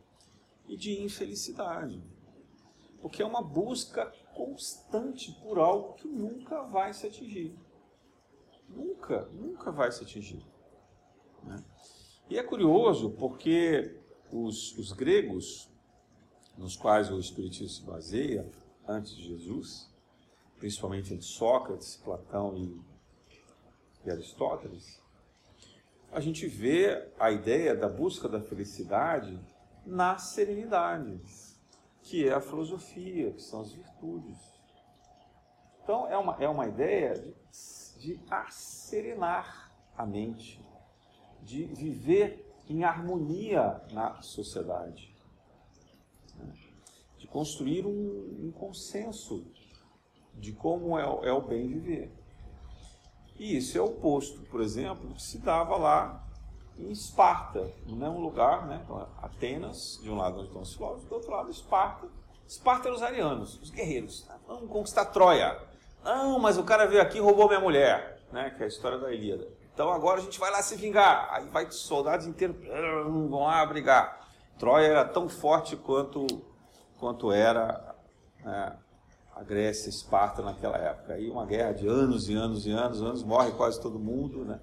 e de infelicidade. Porque é uma busca constante por algo que nunca vai se atingir. Nunca, nunca vai se atingir. Né? E é curioso porque os, os gregos nos quais o Espiritismo se baseia, antes de Jesus, principalmente em Sócrates, Platão e, e Aristóteles, a gente vê a ideia da busca da felicidade na serenidade, que é a filosofia, que são as virtudes. Então, é uma, é uma ideia de, de asserenar a mente, de viver em harmonia na sociedade de construir um, um consenso de como é, é, o bem viver. E isso é oposto, por exemplo, que se dava lá em Esparta, não é um lugar, né? Então, Atenas, de um lado onde estão os filósofos, do outro lado Esparta. Esparta eram os arianos, os guerreiros. Né? Vamos conquistar Troia. Não, mas o cara veio aqui e roubou minha mulher, né? Que é a história da Ilíada. Então agora a gente vai lá se vingar. Aí vai soldados inteiros vão lá brigar. Troia era tão forte quanto, quanto era né, a Grécia, Esparta naquela época. Aí uma guerra de anos e anos e anos, anos, morre quase todo mundo, né?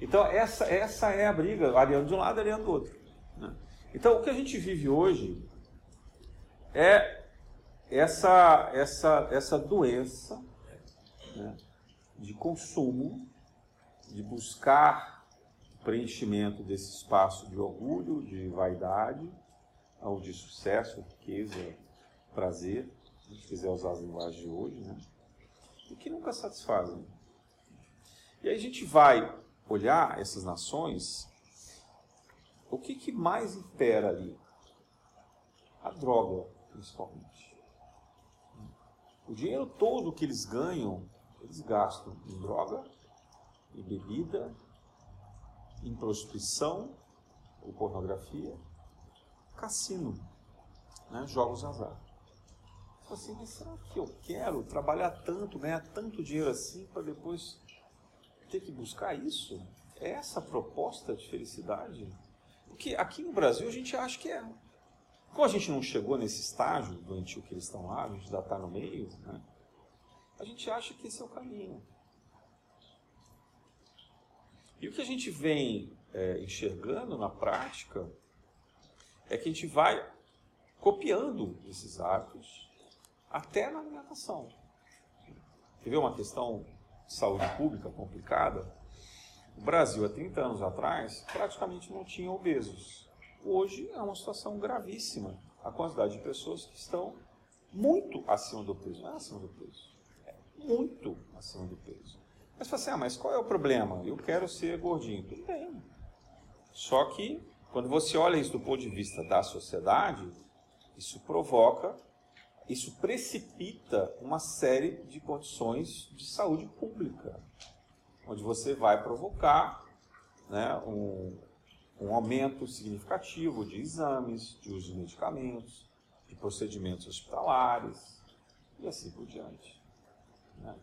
Então, essa, essa é a briga, Ariano de um lado, Ariano do outro. Né? Então, o que a gente vive hoje é essa, essa, essa doença né, de consumo, de buscar preenchimento desse espaço de orgulho, de vaidade, ou de sucesso, riqueza, prazer, a gente quiser usar as linguagens de hoje, né? e que nunca satisfazem. E aí a gente vai olhar essas nações, o que, que mais impera ali? A droga, principalmente. O dinheiro todo que eles ganham, eles gastam em droga, em bebida, em prostituição ou pornografia, cassino, né, jogos azar. Assim, mas será que eu quero trabalhar tanto, ganhar tanto dinheiro assim para depois ter que buscar isso? É essa a proposta de felicidade? Porque aqui no Brasil a gente acha que é. Como a gente não chegou nesse estágio doentio que eles estão lá, a gente ainda está no meio, né? a gente acha que esse é o caminho. E o que a gente vem é, enxergando na prática é que a gente vai copiando esses hábitos até na alimentação. Quer ver uma questão saúde pública complicada, o Brasil, há 30 anos atrás, praticamente não tinha obesos. Hoje é uma situação gravíssima. A quantidade de pessoas que estão muito acima do peso. Não é acima do peso. É muito acima do peso. Mas você assim, ah, mas qual é o problema? Eu quero ser gordinho. Tudo bem. Só que, quando você olha isso do ponto de vista da sociedade, isso provoca isso precipita uma série de condições de saúde pública, onde você vai provocar né, um, um aumento significativo de exames, de uso de medicamentos, de procedimentos hospitalares e assim por diante. Né?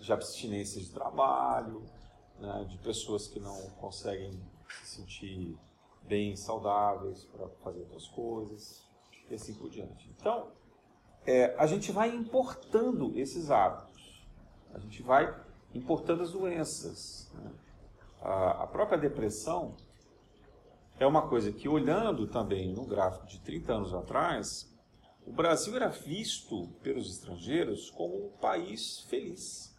De abstinência de trabalho, né, de pessoas que não conseguem se sentir bem saudáveis para fazer outras coisas e assim por diante. Então, é, a gente vai importando esses hábitos, a gente vai importando as doenças. Né? A, a, própria depressão é uma coisa que, olhando também no gráfico de 30 anos atrás, o Brasil era visto pelos estrangeiros como um país feliz.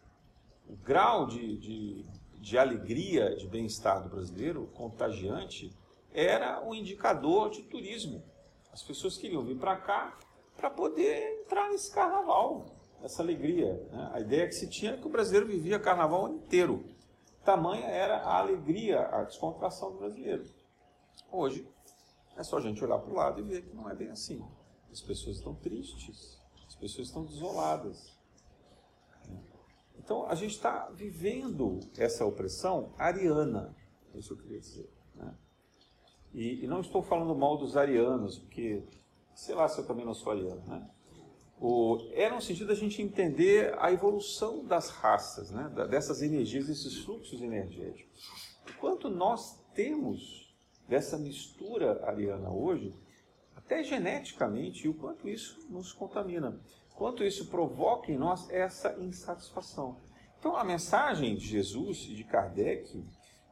O grau de, de, de alegria, de bem-estar do brasileiro, contagiante, era um indicador de turismo. As pessoas queriam vir para cá para poder entrar nesse carnaval, essa alegria. Né? A ideia que se tinha é que o brasileiro vivia carnaval inteiro. Tamanha era a alegria, a descontração do brasileiro. Hoje, é só a gente olhar para o lado e ver que não é bem assim. As pessoas estão tristes, as pessoas estão desoladas. Então, a gente está vivendo essa opressão ariana, é isso eu queria dizer. Né? E, e não estou falando mal dos arianos, porque sei lá se eu também não sou alieno, né? O, era no sentido da gente entender a evolução das raças, né? dessas energias, desses fluxos energéticos. O quanto nós temos dessa mistura ariana hoje, até geneticamente, e o quanto isso nos contamina. Quanto isso provoca em nós essa insatisfação. Então, a mensagem de Jesus e de Kardec,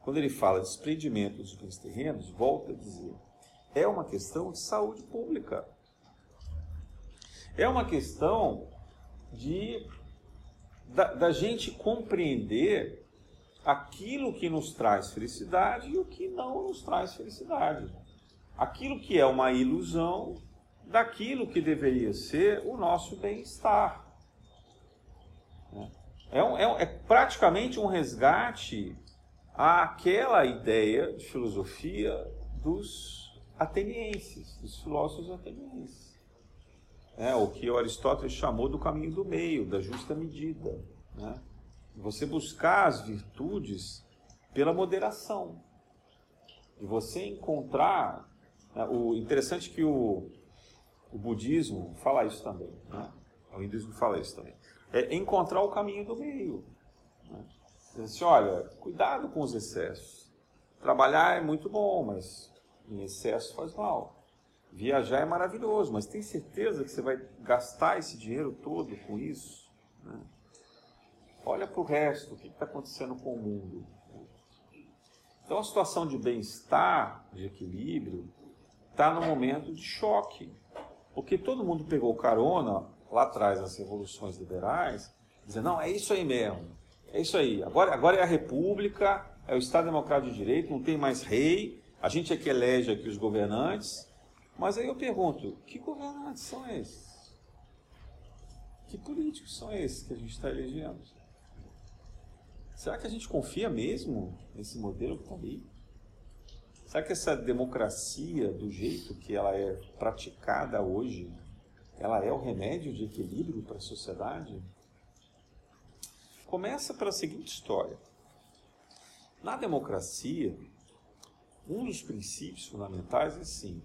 quando ele fala de desprendimento dos bens terrenos, volta a dizer é uma questão de saúde pública. É uma questão de da, da, gente compreender aquilo que nos traz felicidade e o que não nos traz felicidade. Aquilo que é uma ilusão daquilo que deveria ser o nosso bem-estar. É, um, é, é praticamente um resgate àquela ideia de filosofia dos atenienses, dos filósofos atenienses. É, o que Aristóteles chamou do caminho do meio, da justa medida. Né? Você buscar as virtudes pela moderação. E você encontrar. Né, o interessante que o, o budismo fala isso também. Né? O hinduísmo fala isso também. É encontrar o caminho do meio. Né? Diz assim, olha, cuidado com os excessos. Trabalhar é muito bom, mas em excesso faz mal. Viajar é maravilhoso, mas tem certeza que você vai gastar esse dinheiro todo com isso? Né? Olha para o resto, o que está acontecendo com o mundo. Então a situação de bem-estar, de equilíbrio, está no momento de choque. Porque todo mundo pegou carona lá atrás das revoluções liberais, dizendo, não, é isso aí mesmo, é isso aí, agora, agora é a república, é o Estado Democrático de Direito, não tem mais rei, a gente é que elege aqui os governantes, mas aí eu pergunto, que governantes são esses? Que políticos são esses que a gente está elegendo? Será que a gente confia mesmo nesse modelo que está aí? Será que essa democracia, do jeito que ela é praticada hoje, ela é o remédio de equilíbrio para a sociedade? Começa pela seguinte história. Na democracia, um dos princípios fundamentais é assim: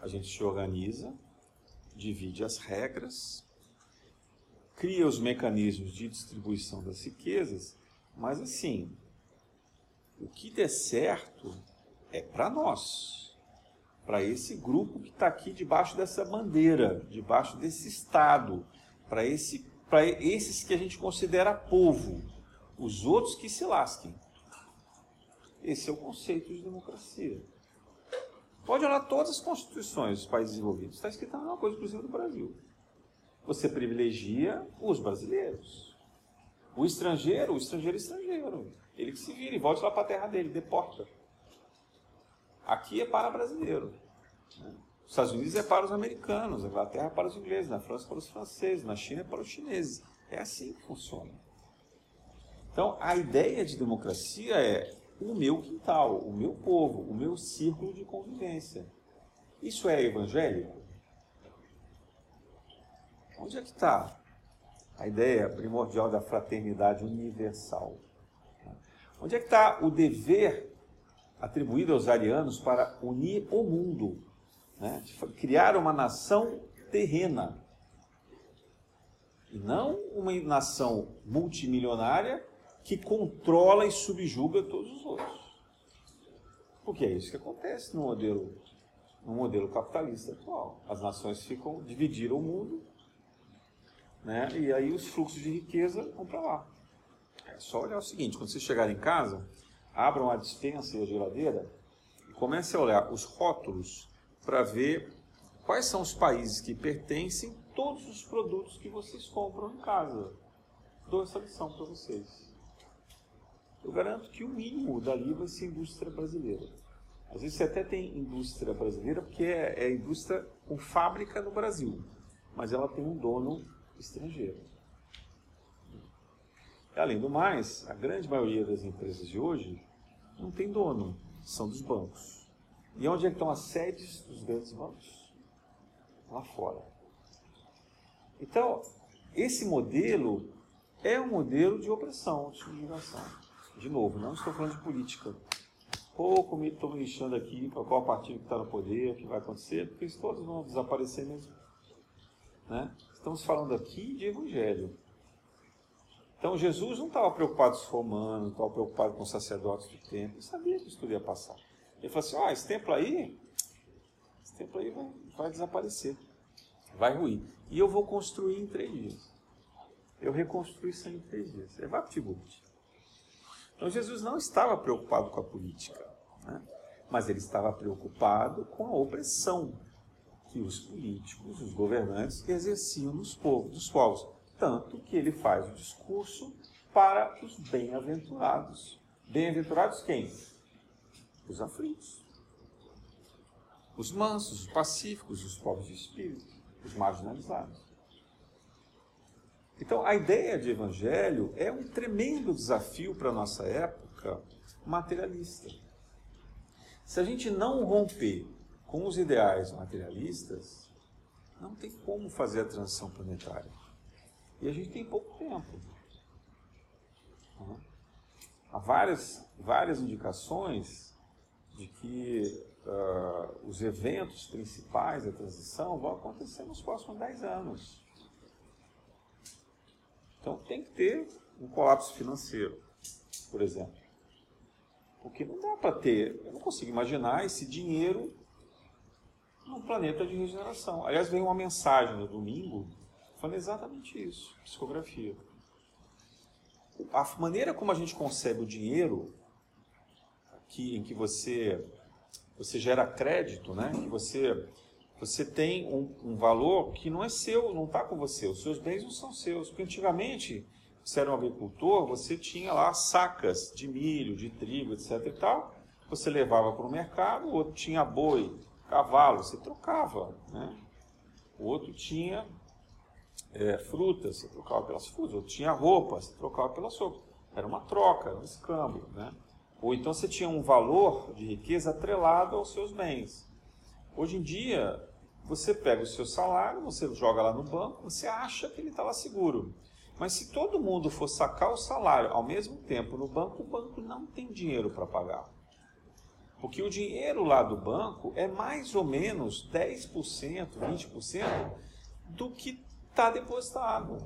a gente se organiza, divide as regras, cria os mecanismos de distribuição das riquezas, mas assim, o que der certo é para nós, para esse grupo que está aqui debaixo dessa bandeira, debaixo desse Estado, para esse, esses que a gente considera povo, os outros que se lasquem. Esse é o conceito de democracia. Pode olhar todas as constituições dos países desenvolvidos. Está escrito a mesma coisa, inclusive no Brasil. Você privilegia os brasileiros. O estrangeiro, o estrangeiro é estrangeiro. Ele que se vira e volte lá para a terra dele, deporta. Aqui é para brasileiro. Né? Os Estados Unidos é para os americanos, a Inglaterra é para os ingleses, na França é para os franceses, na China é para os chineses. É assim que funciona. Então, a ideia de democracia é o meu quintal, o meu povo, o meu círculo de convivência. Isso é evangélico? Onde é que está a ideia primordial da fraternidade universal? Onde é que está o dever atribuído aos arianos para unir o mundo? Né? Criar uma nação terrena. E não uma nação multimilionária que controla e subjuga todos os outros. Porque é isso que acontece no modelo, no modelo capitalista atual. As nações ficam dividiram o mundo, né? E aí os fluxos de riqueza vão para lá. É só olhar o seguinte: quando você chegar em casa, abram a dispensa e a geladeira e comece a olhar os rótulos para ver quais são os países que pertencem todos os produtos que vocês compram em casa. Dou essa lição para vocês eu garanto que o mínimo dali vai ser indústria brasileira. Às vezes você até tem indústria brasileira porque é, é indústria com fábrica no Brasil, mas ela tem um dono estrangeiro. Além do mais, a grande maioria das empresas de hoje não tem dono, são dos bancos. E onde é estão as sedes dos grandes bancos? Lá fora. Então, esse modelo é um modelo de opressão, de subjugação. De novo, não estou falando de política. Pouco me estou lixando aqui para qual partido que está no poder, o que vai acontecer, porque eles todos vão desaparecer mesmo. Né? Estamos falando aqui de evangelho. Então Jesus não estava preocupado com os romanos, não estava preocupado com os sacerdotes do templo, ele sabia que isso tudo ia passar. Ele falou assim, oh, esse templo aí, esse templo aí vai, vai desaparecer, vai ruir. E eu vou construir em três dias. Eu reconstruí isso em três dias. É VaptVupt. Então Jesus não estava preocupado com a política, né? mas ele estava preocupado com a opressão que os políticos, os governantes exerciam nos povos, dos povos. Tanto que ele faz o discurso para os bem-aventurados. Bem-aventurados quem? Os aflitos. Os mansos, os pacíficos, os pobres de espírito, os marginalizados. Então, a ideia de evangelho é um tremendo desafio para a nossa época materialista. Se a gente não romper com os ideais materialistas, não tem como fazer a transição planetária. E a gente tem pouco tempo. Né? Há várias, várias indicações de que uh, os eventos principais da transição vão acontecer nos próximos 10 anos. Então tem que ter um colapso financeiro, por exemplo. Porque não dá para ter, eu não consigo imaginar esse dinheiro num planeta de regeneração. Aliás, veio uma mensagem no domingo falando exatamente isso, psicografia. A maneira como a gente concebe o dinheiro, que, em que você, você gera crédito, né? que você, você tem um, um valor que não é seu, não está com você, os seus bens não são seus. Porque antigamente você era um agricultor, você tinha lá sacas de milho, de trigo, etc. e tal. Você levava para o mercado, o outro tinha boi, cavalo, você trocava. Né? O outro tinha é, frutas, você trocava pelas frutas. O outro tinha roupa, você trocava pelas roupas. Era uma troca, era um escâmbio. Né? Ou então você tinha um valor de riqueza atrelado aos seus bens. Hoje em dia, você pega o seu salário, você joga lá no banco, você acha que ele está lá seguro. Mas se todo mundo for sacar o salário ao mesmo tempo no banco, o banco não tem dinheiro para pagar. Porque o dinheiro lá do banco é mais ou menos 10%, 20% do que está depositado.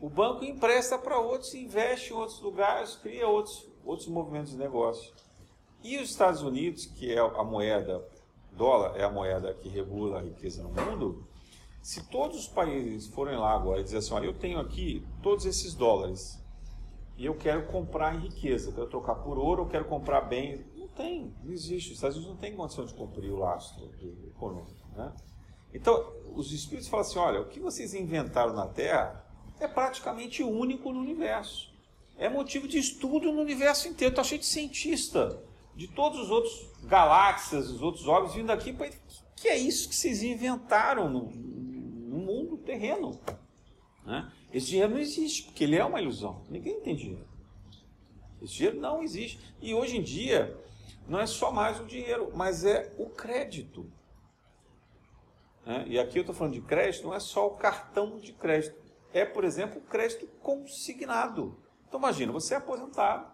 O banco empresta para outros, investe em outros lugares, cria outros, outros movimentos de negócio. E os Estados Unidos, que é a moeda, dólar é a moeda que regula a riqueza no mundo, se todos os países forem lá agora e dizer assim, olha, eu tenho aqui todos esses dólares e eu quero comprar em riqueza, quero trocar por ouro, eu quero comprar bem, não tem, não existe. Os Estados Unidos não tem condição de cumprir o lastro econômico. Né? Então, os espíritos falam assim, olha, o que vocês inventaram na Terra é praticamente único no universo. É motivo de estudo no universo inteiro. Está cheio de cientista de todos os outros galáxias, os outros órgãos vindo aqui. Que é isso que vocês inventaram no, no mundo terreno. Né? Esse dinheiro não existe, porque ele é uma ilusão. Ninguém tem dinheiro. Esse dinheiro não existe. E hoje em dia, não é só mais o dinheiro, mas é o crédito. Né? E aqui eu estou falando de crédito, não é só o cartão de crédito. É, por exemplo, o crédito consignado. Então imagina, você é aposentado,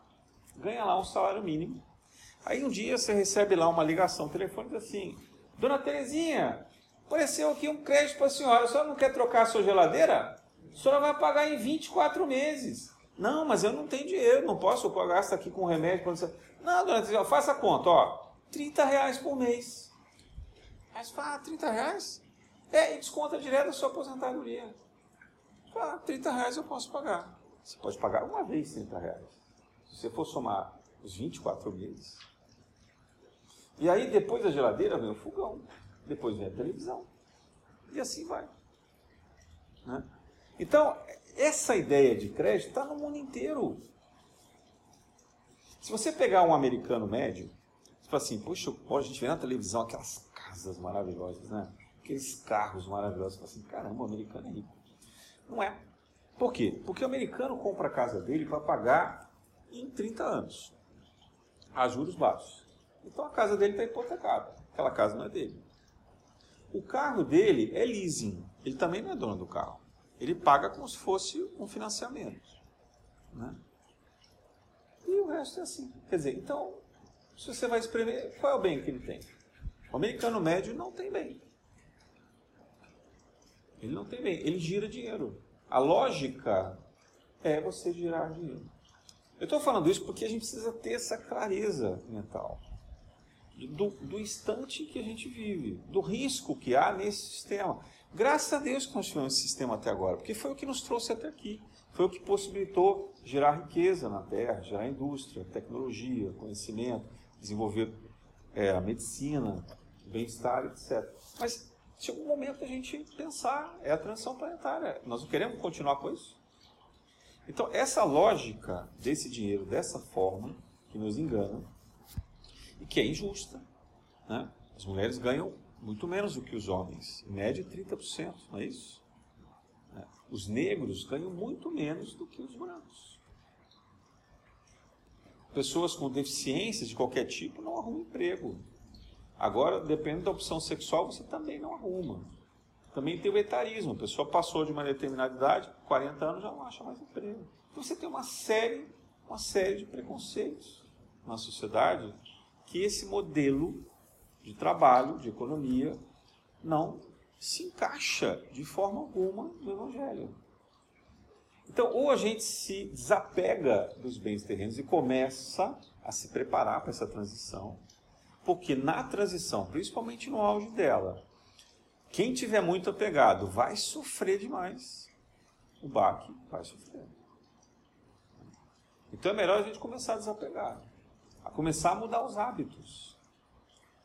ganha lá um salário mínimo. Aí um dia você recebe lá uma ligação telefônica assim, Dona Terezinha, Apareceu aqui um crédito para a senhora. A senhora não quer trocar a sua geladeira? A senhora vai pagar em 24 meses. Não, mas eu não tenho dinheiro, não posso gastar aqui com remédio. Quando você... Não, dona Terezinha, faça a conta, ó. 30 reais por mês. Fala, ah, 30 reais? É, e desconta direto da sua aposentadoria. Ah, 30 reais eu posso pagar. Você pode pagar uma vez 30 reais. Se você for somar os 24 meses. E aí, depois da geladeira, vem o fogão depois vem a televisão. E assim vai. Né? Então, essa ideia de crédito está no mundo inteiro. Se você pegar um americano médio, você fala assim, poxa, a gente vê na televisão aquelas casas maravilhosas, né? Aqueles carros maravilhosos. Você fala assim, caramba, o americano é rico. Não é. Por quê? Porque o americano compra a casa dele para pagar em 30 anos, a juros baixos. Então a casa dele está hipotecada. Aquela casa não é dele. O carro dele é leasing. Ele também não é dono do carro. Ele paga como se fosse um financiamento. Né? E o resto é assim. Quer dizer, então, se você vai espremer, qual é o bem que ele tem? O americano médio não tem bem. Ele não tem bem. Ele gira dinheiro. A lógica é você girar dinheiro. Eu estou falando isso porque a gente precisa ter essa clareza mental do, do instante que a gente vive, do risco que há nesse sistema. Graças a Deus que nós tivemos esse sistema até agora, porque foi o que nos trouxe até aqui. Foi o que possibilitou gerar riqueza na Terra, gerar indústria, tecnologia, conhecimento, desenvolver é, a medicina, bem-estar, etc. Mas chegou um momento da gente pensar, é a transição planetária. Nós não queremos continuar com isso? Então, essa lógica desse dinheiro, dessa forma, que nos engana, e que é injusta. Né? As mulheres ganham muito menos do que os homens, em média 30%, não é isso? Né? Os negros ganham muito menos do que os brancos. Pessoas com deficiências de qualquer tipo não arrumam emprego. Agora, dependendo da opção sexual, você também não arruma. Também tem o etarismo. A pessoa passou de uma determinada idade, 40 anos, já não acha mais emprego. Então você tem uma série, uma série de preconceitos na sociedade que esse modelo de trabalho, de economia, não se encaixa de forma alguma no Evangelho. Então, ou a gente se desapega dos bens terrenos e começa a se preparar para essa transição, porque na transição, principalmente no auge dela, quem tiver muito apegado vai sofrer demais. O baque vai sofrer. Então é melhor a gente começar a desapegar, a começar a mudar os hábitos,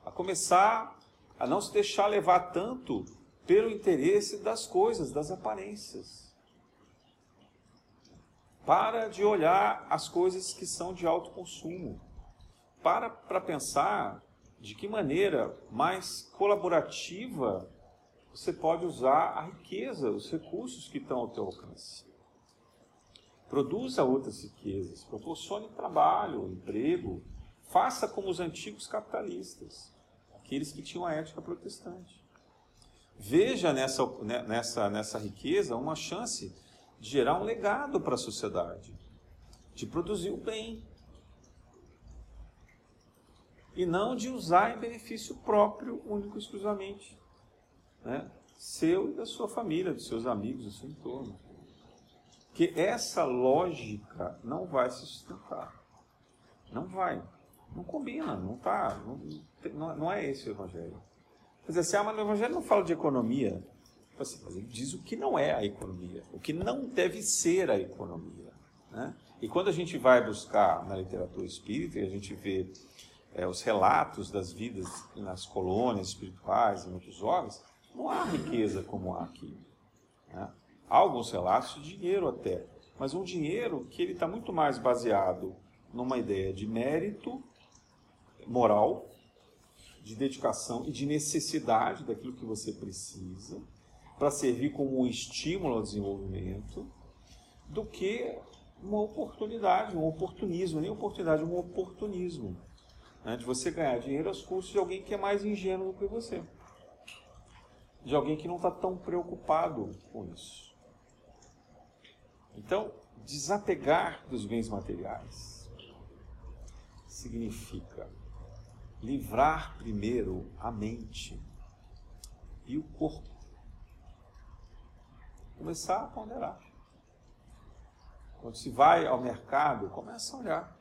a começar a não se deixar levar tanto pelo interesse das coisas, das aparências. Para de olhar as coisas que são de alto consumo. Para para pensar de que maneira mais colaborativa você pode usar a riqueza, os recursos que estão ao teu alcance. Produza outras riquezas, proporcione trabalho, emprego, faça como os antigos capitalistas, aqueles que tinham a ética protestante. Veja nessa, né, nessa, nessa riqueza uma chance de gerar um legado para a sociedade, de produzir o bem. E não de usar em benefício próprio, único e exclusivamente. Né? Seu e da sua família, dos seus amigos, do seu entorno. Que essa lógica não vai se sustentar. Não vai. Não combina, não tá. Não, não é esse o evangelho. Quer dizer assim, ah, mas o Evangelho não fala de economia. Assim, mas ele diz o que não é a economia, o que não deve ser a economia. Né? E quando a gente vai buscar na literatura espírita, e a gente vê é, os relatos das vidas nas colônias espirituais e muitos homens, não há riqueza como há aqui. Né? Há alguns relatos de dinheiro até, mas um dinheiro que ele está muito mais baseado numa ideia de mérito moral de dedicação e de necessidade daquilo que você precisa para servir como um estímulo ao desenvolvimento do que uma oportunidade, um oportunismo, nem oportunidade, um oportunismo. Né, de você ganhar dinheiro aos custos de alguém que é mais ingênuo do que você. De alguém que não está tão preocupado com isso. Então, desapegar dos bens materiais significa livrar primeiro a mente e o corpo. Começar a ponderar. Quando se vai ao mercado, começa a olhar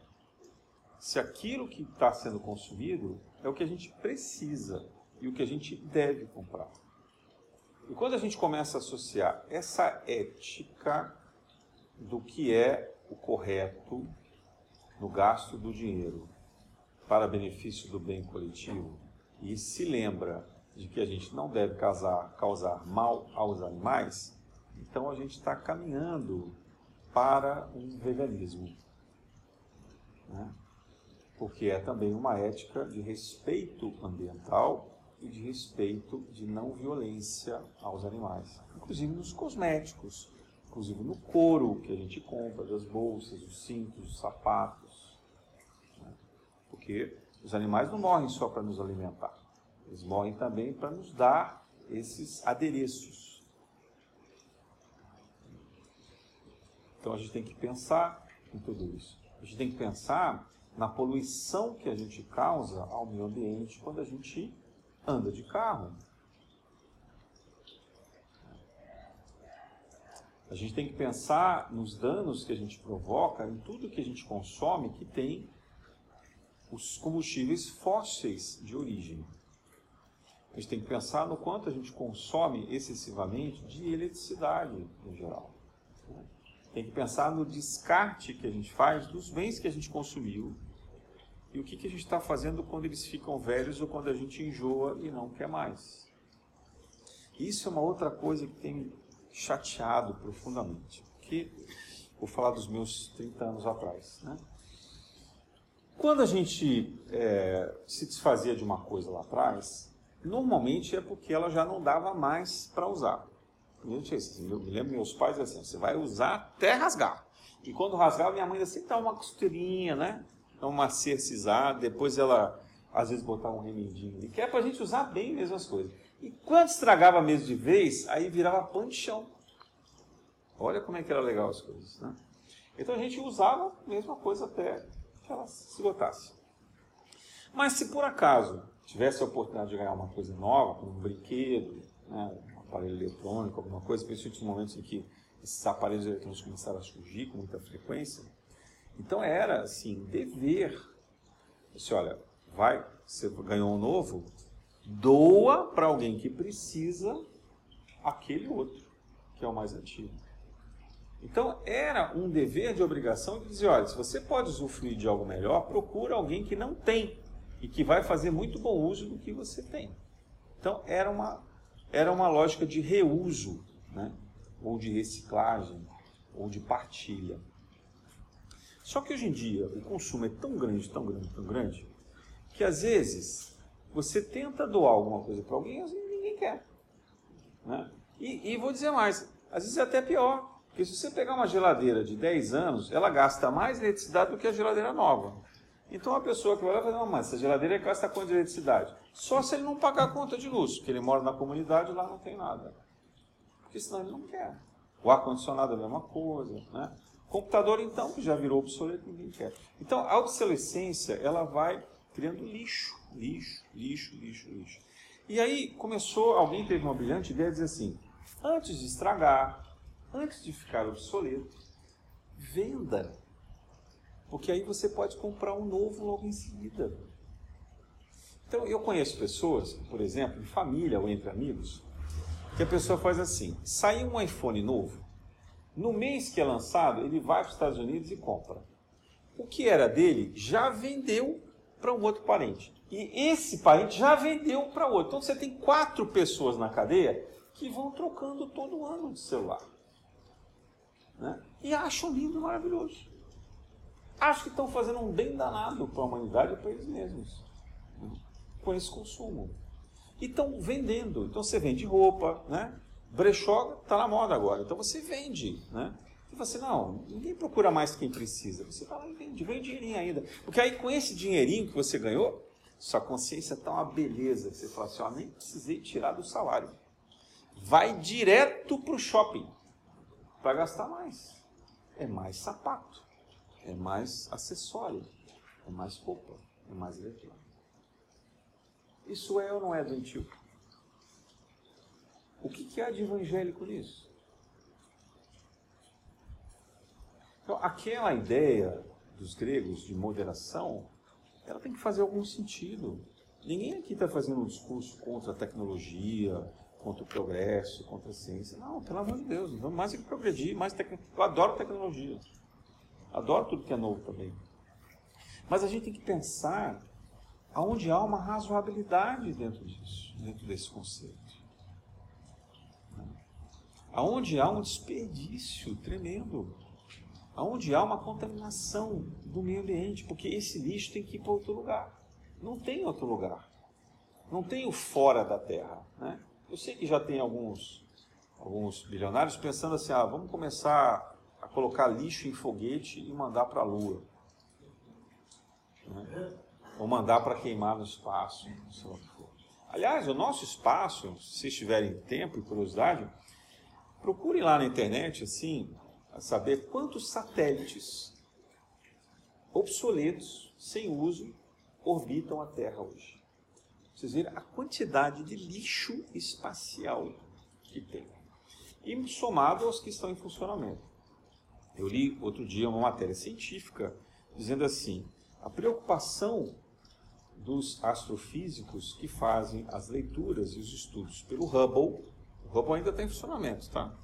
se aquilo que está sendo consumido é o que a gente precisa e o que a gente deve comprar. E quando a gente começa a associar essa ética do que é o correto no gasto do dinheiro para benefício do bem coletivo e se lembra de que a gente não deve causar, causar mal aos animais, então a gente está caminhando para um veganismo. Né? Porque é também uma ética de respeito ambiental e de respeito de não violência aos animais, inclusive nos cosméticos, inclusive no couro que a gente compra, das bolsas, os cintos, os sapatos porque os animais não morrem só para nos alimentar, eles morrem também para nos dar esses adereços. Então a gente tem que pensar em tudo isso. A gente tem que pensar na poluição que a gente causa ao meio ambiente quando a gente anda de carro. A gente tem que pensar nos danos que a gente provoca em tudo que a gente consome que tem os combustíveis fósseis de origem. A gente tem que pensar no quanto a gente consome excessivamente de eletricidade em geral. Tem que pensar no descarte que a gente faz dos bens que a gente consumiu e o que, que a gente está fazendo quando eles ficam velhos ou quando a gente enjoa e não quer mais. Isso é uma outra coisa que tem me chateado profundamente. Que vou falar dos meus 30 anos atrás. Né? Quando a gente é, se desfazia de uma coisa lá atrás, normalmente é porque ela já não dava mais para usar. Eu me lembro meus pais assim, você vai usar até rasgar. E quando rasgava, minha mãe assim, dá uma costurinha, né? Uma cercizada, depois ela às vezes botava um remendinho ali, que é para a gente usar bem mesmo as coisas. E quando estragava mesmo de vez, aí virava pão de chão. Olha como é que era legal as coisas, né? Então a gente usava a mesma coisa até ela se esgotasse. Mas se por acaso tivesse a oportunidade de ganhar uma coisa nova, como um brinquedo, né, um aparelho eletrônico, alguma coisa, principalmente nos momentos em que esses aparelhos eletrônicos começaram a surgir com muita frequência, então era assim, dever. Você olha, vai, você ganhou um novo, doa para alguém que precisa aquele outro, que é o mais antigo. Então era um dever de obrigação de dizer, olha, se você pode usufruir de algo melhor, procura alguém que não tem e que vai fazer muito bom uso do que você tem. Então era uma, era uma lógica de reuso, né? ou de reciclagem, ou de partilha. Só que hoje em dia o consumo é tão grande, tão grande, tão grande, que às vezes você tenta doar alguma coisa para alguém e ninguém quer. Né? E, e vou dizer mais, às vezes é até pior. Porque se você pegar uma geladeira de 10 anos, ela gasta mais eletricidade do que a geladeira nova. Então a pessoa que vai lá vai falar, mas essa geladeira gasta quanto de eletricidade? Só se ele não pagar a conta de luz, porque ele mora na comunidade lá não tem nada. Porque senão ele não quer. O ar-condicionado é a mesma coisa, né? Computador, então, que já virou obsoleto, ninguém quer. Então, a obsolescência, ela vai criando lixo, lixo, lixo, lixo, lixo. E aí começou, alguém teve uma brilhante ideia de dizer assim, antes de estragar, antes de ficar obsoleto, venda. Porque aí você pode comprar um novo logo em seguida. Então, eu conheço pessoas, por exemplo, em família ou entre amigos, que a pessoa faz assim: saiu um iPhone novo, no mês que é lançado, ele vai para os Estados Unidos e compra. O que era dele já vendeu para um outro parente. E esse parente já vendeu para outro. Então você tem quatro pessoas na cadeia que vão trocando todo ano de celular né? e acham lindo, maravilhoso. Acho que estão fazendo um bem danado para a humanidade e para eles mesmos, né? com esse consumo. E estão vendendo. Então você vende roupa, né? brechó está na moda agora, então você vende. Né? E você, não, ninguém procura mais quem precisa. Você vai lá e vende, ganha dinheirinho ainda. Porque aí com esse dinheirinho que você ganhou, sua consciência está uma beleza. Você fala assim, ó, nem precisei tirar do salário. Vai direto para o shopping para gastar mais. É mais sapato, é mais acessório, é mais roupa, é mais eletrônico. Isso é ou não é doentio? O que, que há de evangélico nisso? Então, aquela ideia dos gregos de moderação, ela tem que fazer algum sentido. Ninguém aqui está fazendo um discurso contra a tecnologia, contra o progresso, contra a ciência. Não, pelo amor de Deus, vamos mais que progredir, mais tec... Eu adoro tecnologia. Adoro tudo que é novo também. Mas a gente tem que pensar aonde há uma razoabilidade dentro disso, dentro desse conceito. Aonde há um desperdício tremendo. Aonde há uma contaminação do meio ambiente, porque esse lixo tem que ir para outro lugar. Não tem outro lugar. Não tem o fora da Terra. Né? Eu sei que já tem alguns, alguns bilionários pensando assim, ah, vamos começar a colocar lixo em foguete e mandar para a Lua. Né? Ou mandar para queimar no espaço, sei lá o que for. Aliás, o nosso espaço, se tiverem tempo e curiosidade, procurem lá na internet, assim, saber quantos satélites obsoletos, sem uso, orbitam a Terra hoje vocês verem a quantidade de lixo espacial que tem. E somado aos que estão em funcionamento. Eu li outro dia uma matéria científica dizendo assim: a preocupação dos astrofísicos que fazem as leituras e os estudos pelo Hubble, o Hubble ainda está em funcionamento, tá?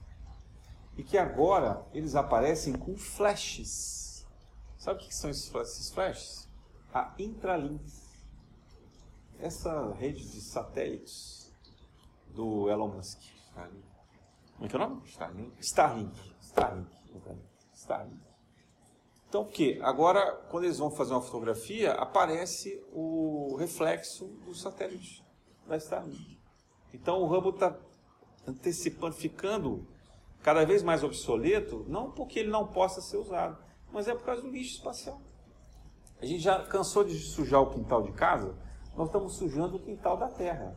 E que agora eles aparecem com flashes. Sabe o que são esses flashes? A intralinks essa rede de satélites do Elon Musk. Starlink. Como é que é o nome? Starlink. Starlink. Starlink. Starlink. Então, o que? Agora, quando eles vão fazer uma fotografia, aparece o reflexo do satélite da Starlink. Então, o Hubble está antecipando, ficando cada vez mais obsoleto, não porque ele não possa ser usado, mas é por causa do lixo espacial. A gente já cansou de sujar o quintal de casa nós estamos sujando o quintal da terra.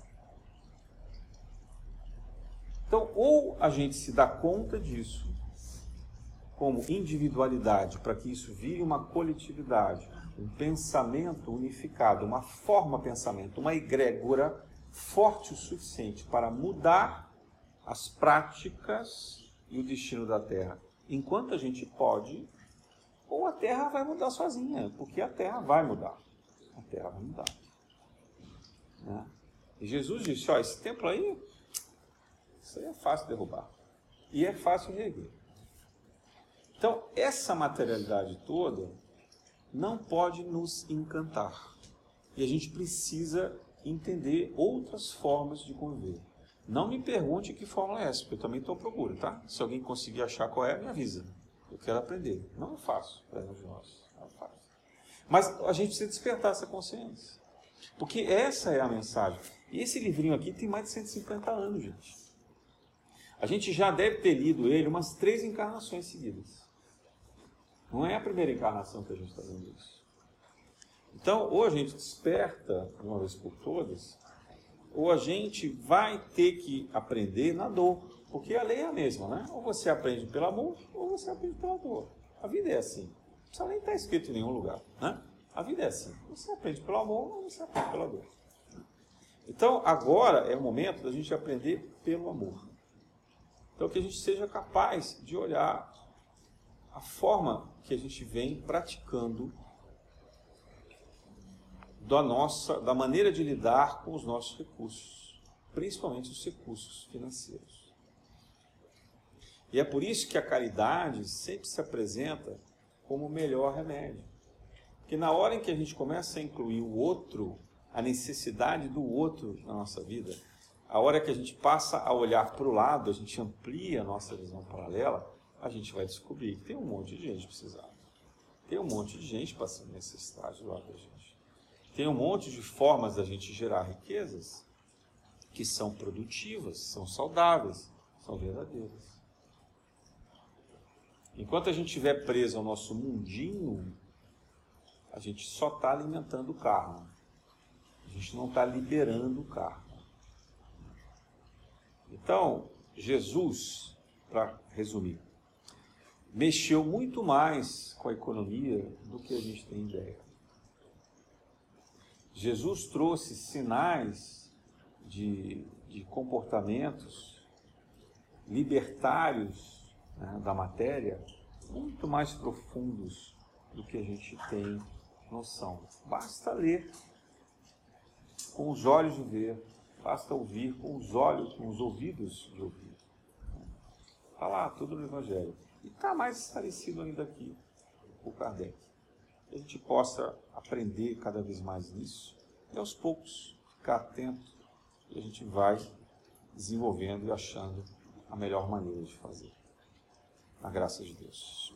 Então, ou a gente se dá conta disso, como individualidade, para que isso vire uma coletividade, um pensamento unificado, uma forma pensamento, uma egrégora forte o suficiente para mudar as práticas e o destino da Terra. Enquanto a gente pode, ou a Terra vai mudar sozinha, porque a Terra vai mudar. A Terra vai mudar. Né? E Jesus disse: ó, esse templo aí, isso aí é fácil de derrubar. E é fácil reerguer. Então, essa materialidade toda não pode nos encantar. E a gente precisa entender outras formas de conviver. Não me pergunte que fórmula é essa, porque eu também estou à procura, tá? Se alguém conseguir achar qual é, me avisa. Eu quero aprender. Não é fácil para nós. Não é fácil. Mas a gente precisa despertar essa consciência. Porque essa é a mensagem. E esse livrinho aqui tem mais de 150 anos, gente. A gente já deve ter lido ele umas três encarnações seguidas. Não é a primeira encarnação que a gente está vendo isso. Então, ou a gente desperta de uma vez por todas, ou a gente vai ter que aprender na dor. Porque a lei é a mesma, né? Ou você aprende pelo amor, ou você aprende pela dor. A vida é assim. Não precisa nem estar escrito em nenhum lugar, né? A vida é assim. Você aprende pelo amor, ou você aprende pela dor. Então, agora é o momento da gente aprender pelo amor. Então, que a gente seja capaz de olhar a forma que a gente vem praticando da nossa, da maneira de lidar com os nossos recursos, principalmente os recursos financeiros. E é por isso que a caridade sempre se apresenta como o melhor remédio. Porque na hora em que a gente começa a incluir o outro, a necessidade do outro na nossa vida, a hora que a gente passa a olhar para o lado, a gente amplia a nossa visão paralela, a gente vai descobrir que tem um monte de gente precisando. Tem um monte de gente passando necessidade do lado da gente. Tem um monte de formas da gente gerar riquezas que são produtivas, são saudáveis, são verdadeiras. Enquanto a gente estiver preso ao nosso mundinho, a gente só está alimentando o karma. A gente não está liberando o karma. Então, Jesus, para resumir, mexeu muito mais com a economia do que a gente tem ideia. Jesus trouxe sinais de, de comportamentos libertários né, da matéria muito mais profundos do que a gente tem noção. Basta ler com os olhos de ver, basta ouvir com os olhos, com os ouvidos de ouvir. Está lá tudo no Evangelho. E está mais esclarecido ainda aqui o Kardec. Que a gente possa aprender cada vez mais nisso e aos poucos ficar atento e a gente vai desenvolvendo e achando a melhor maneira de fazer. Na graça de Deus.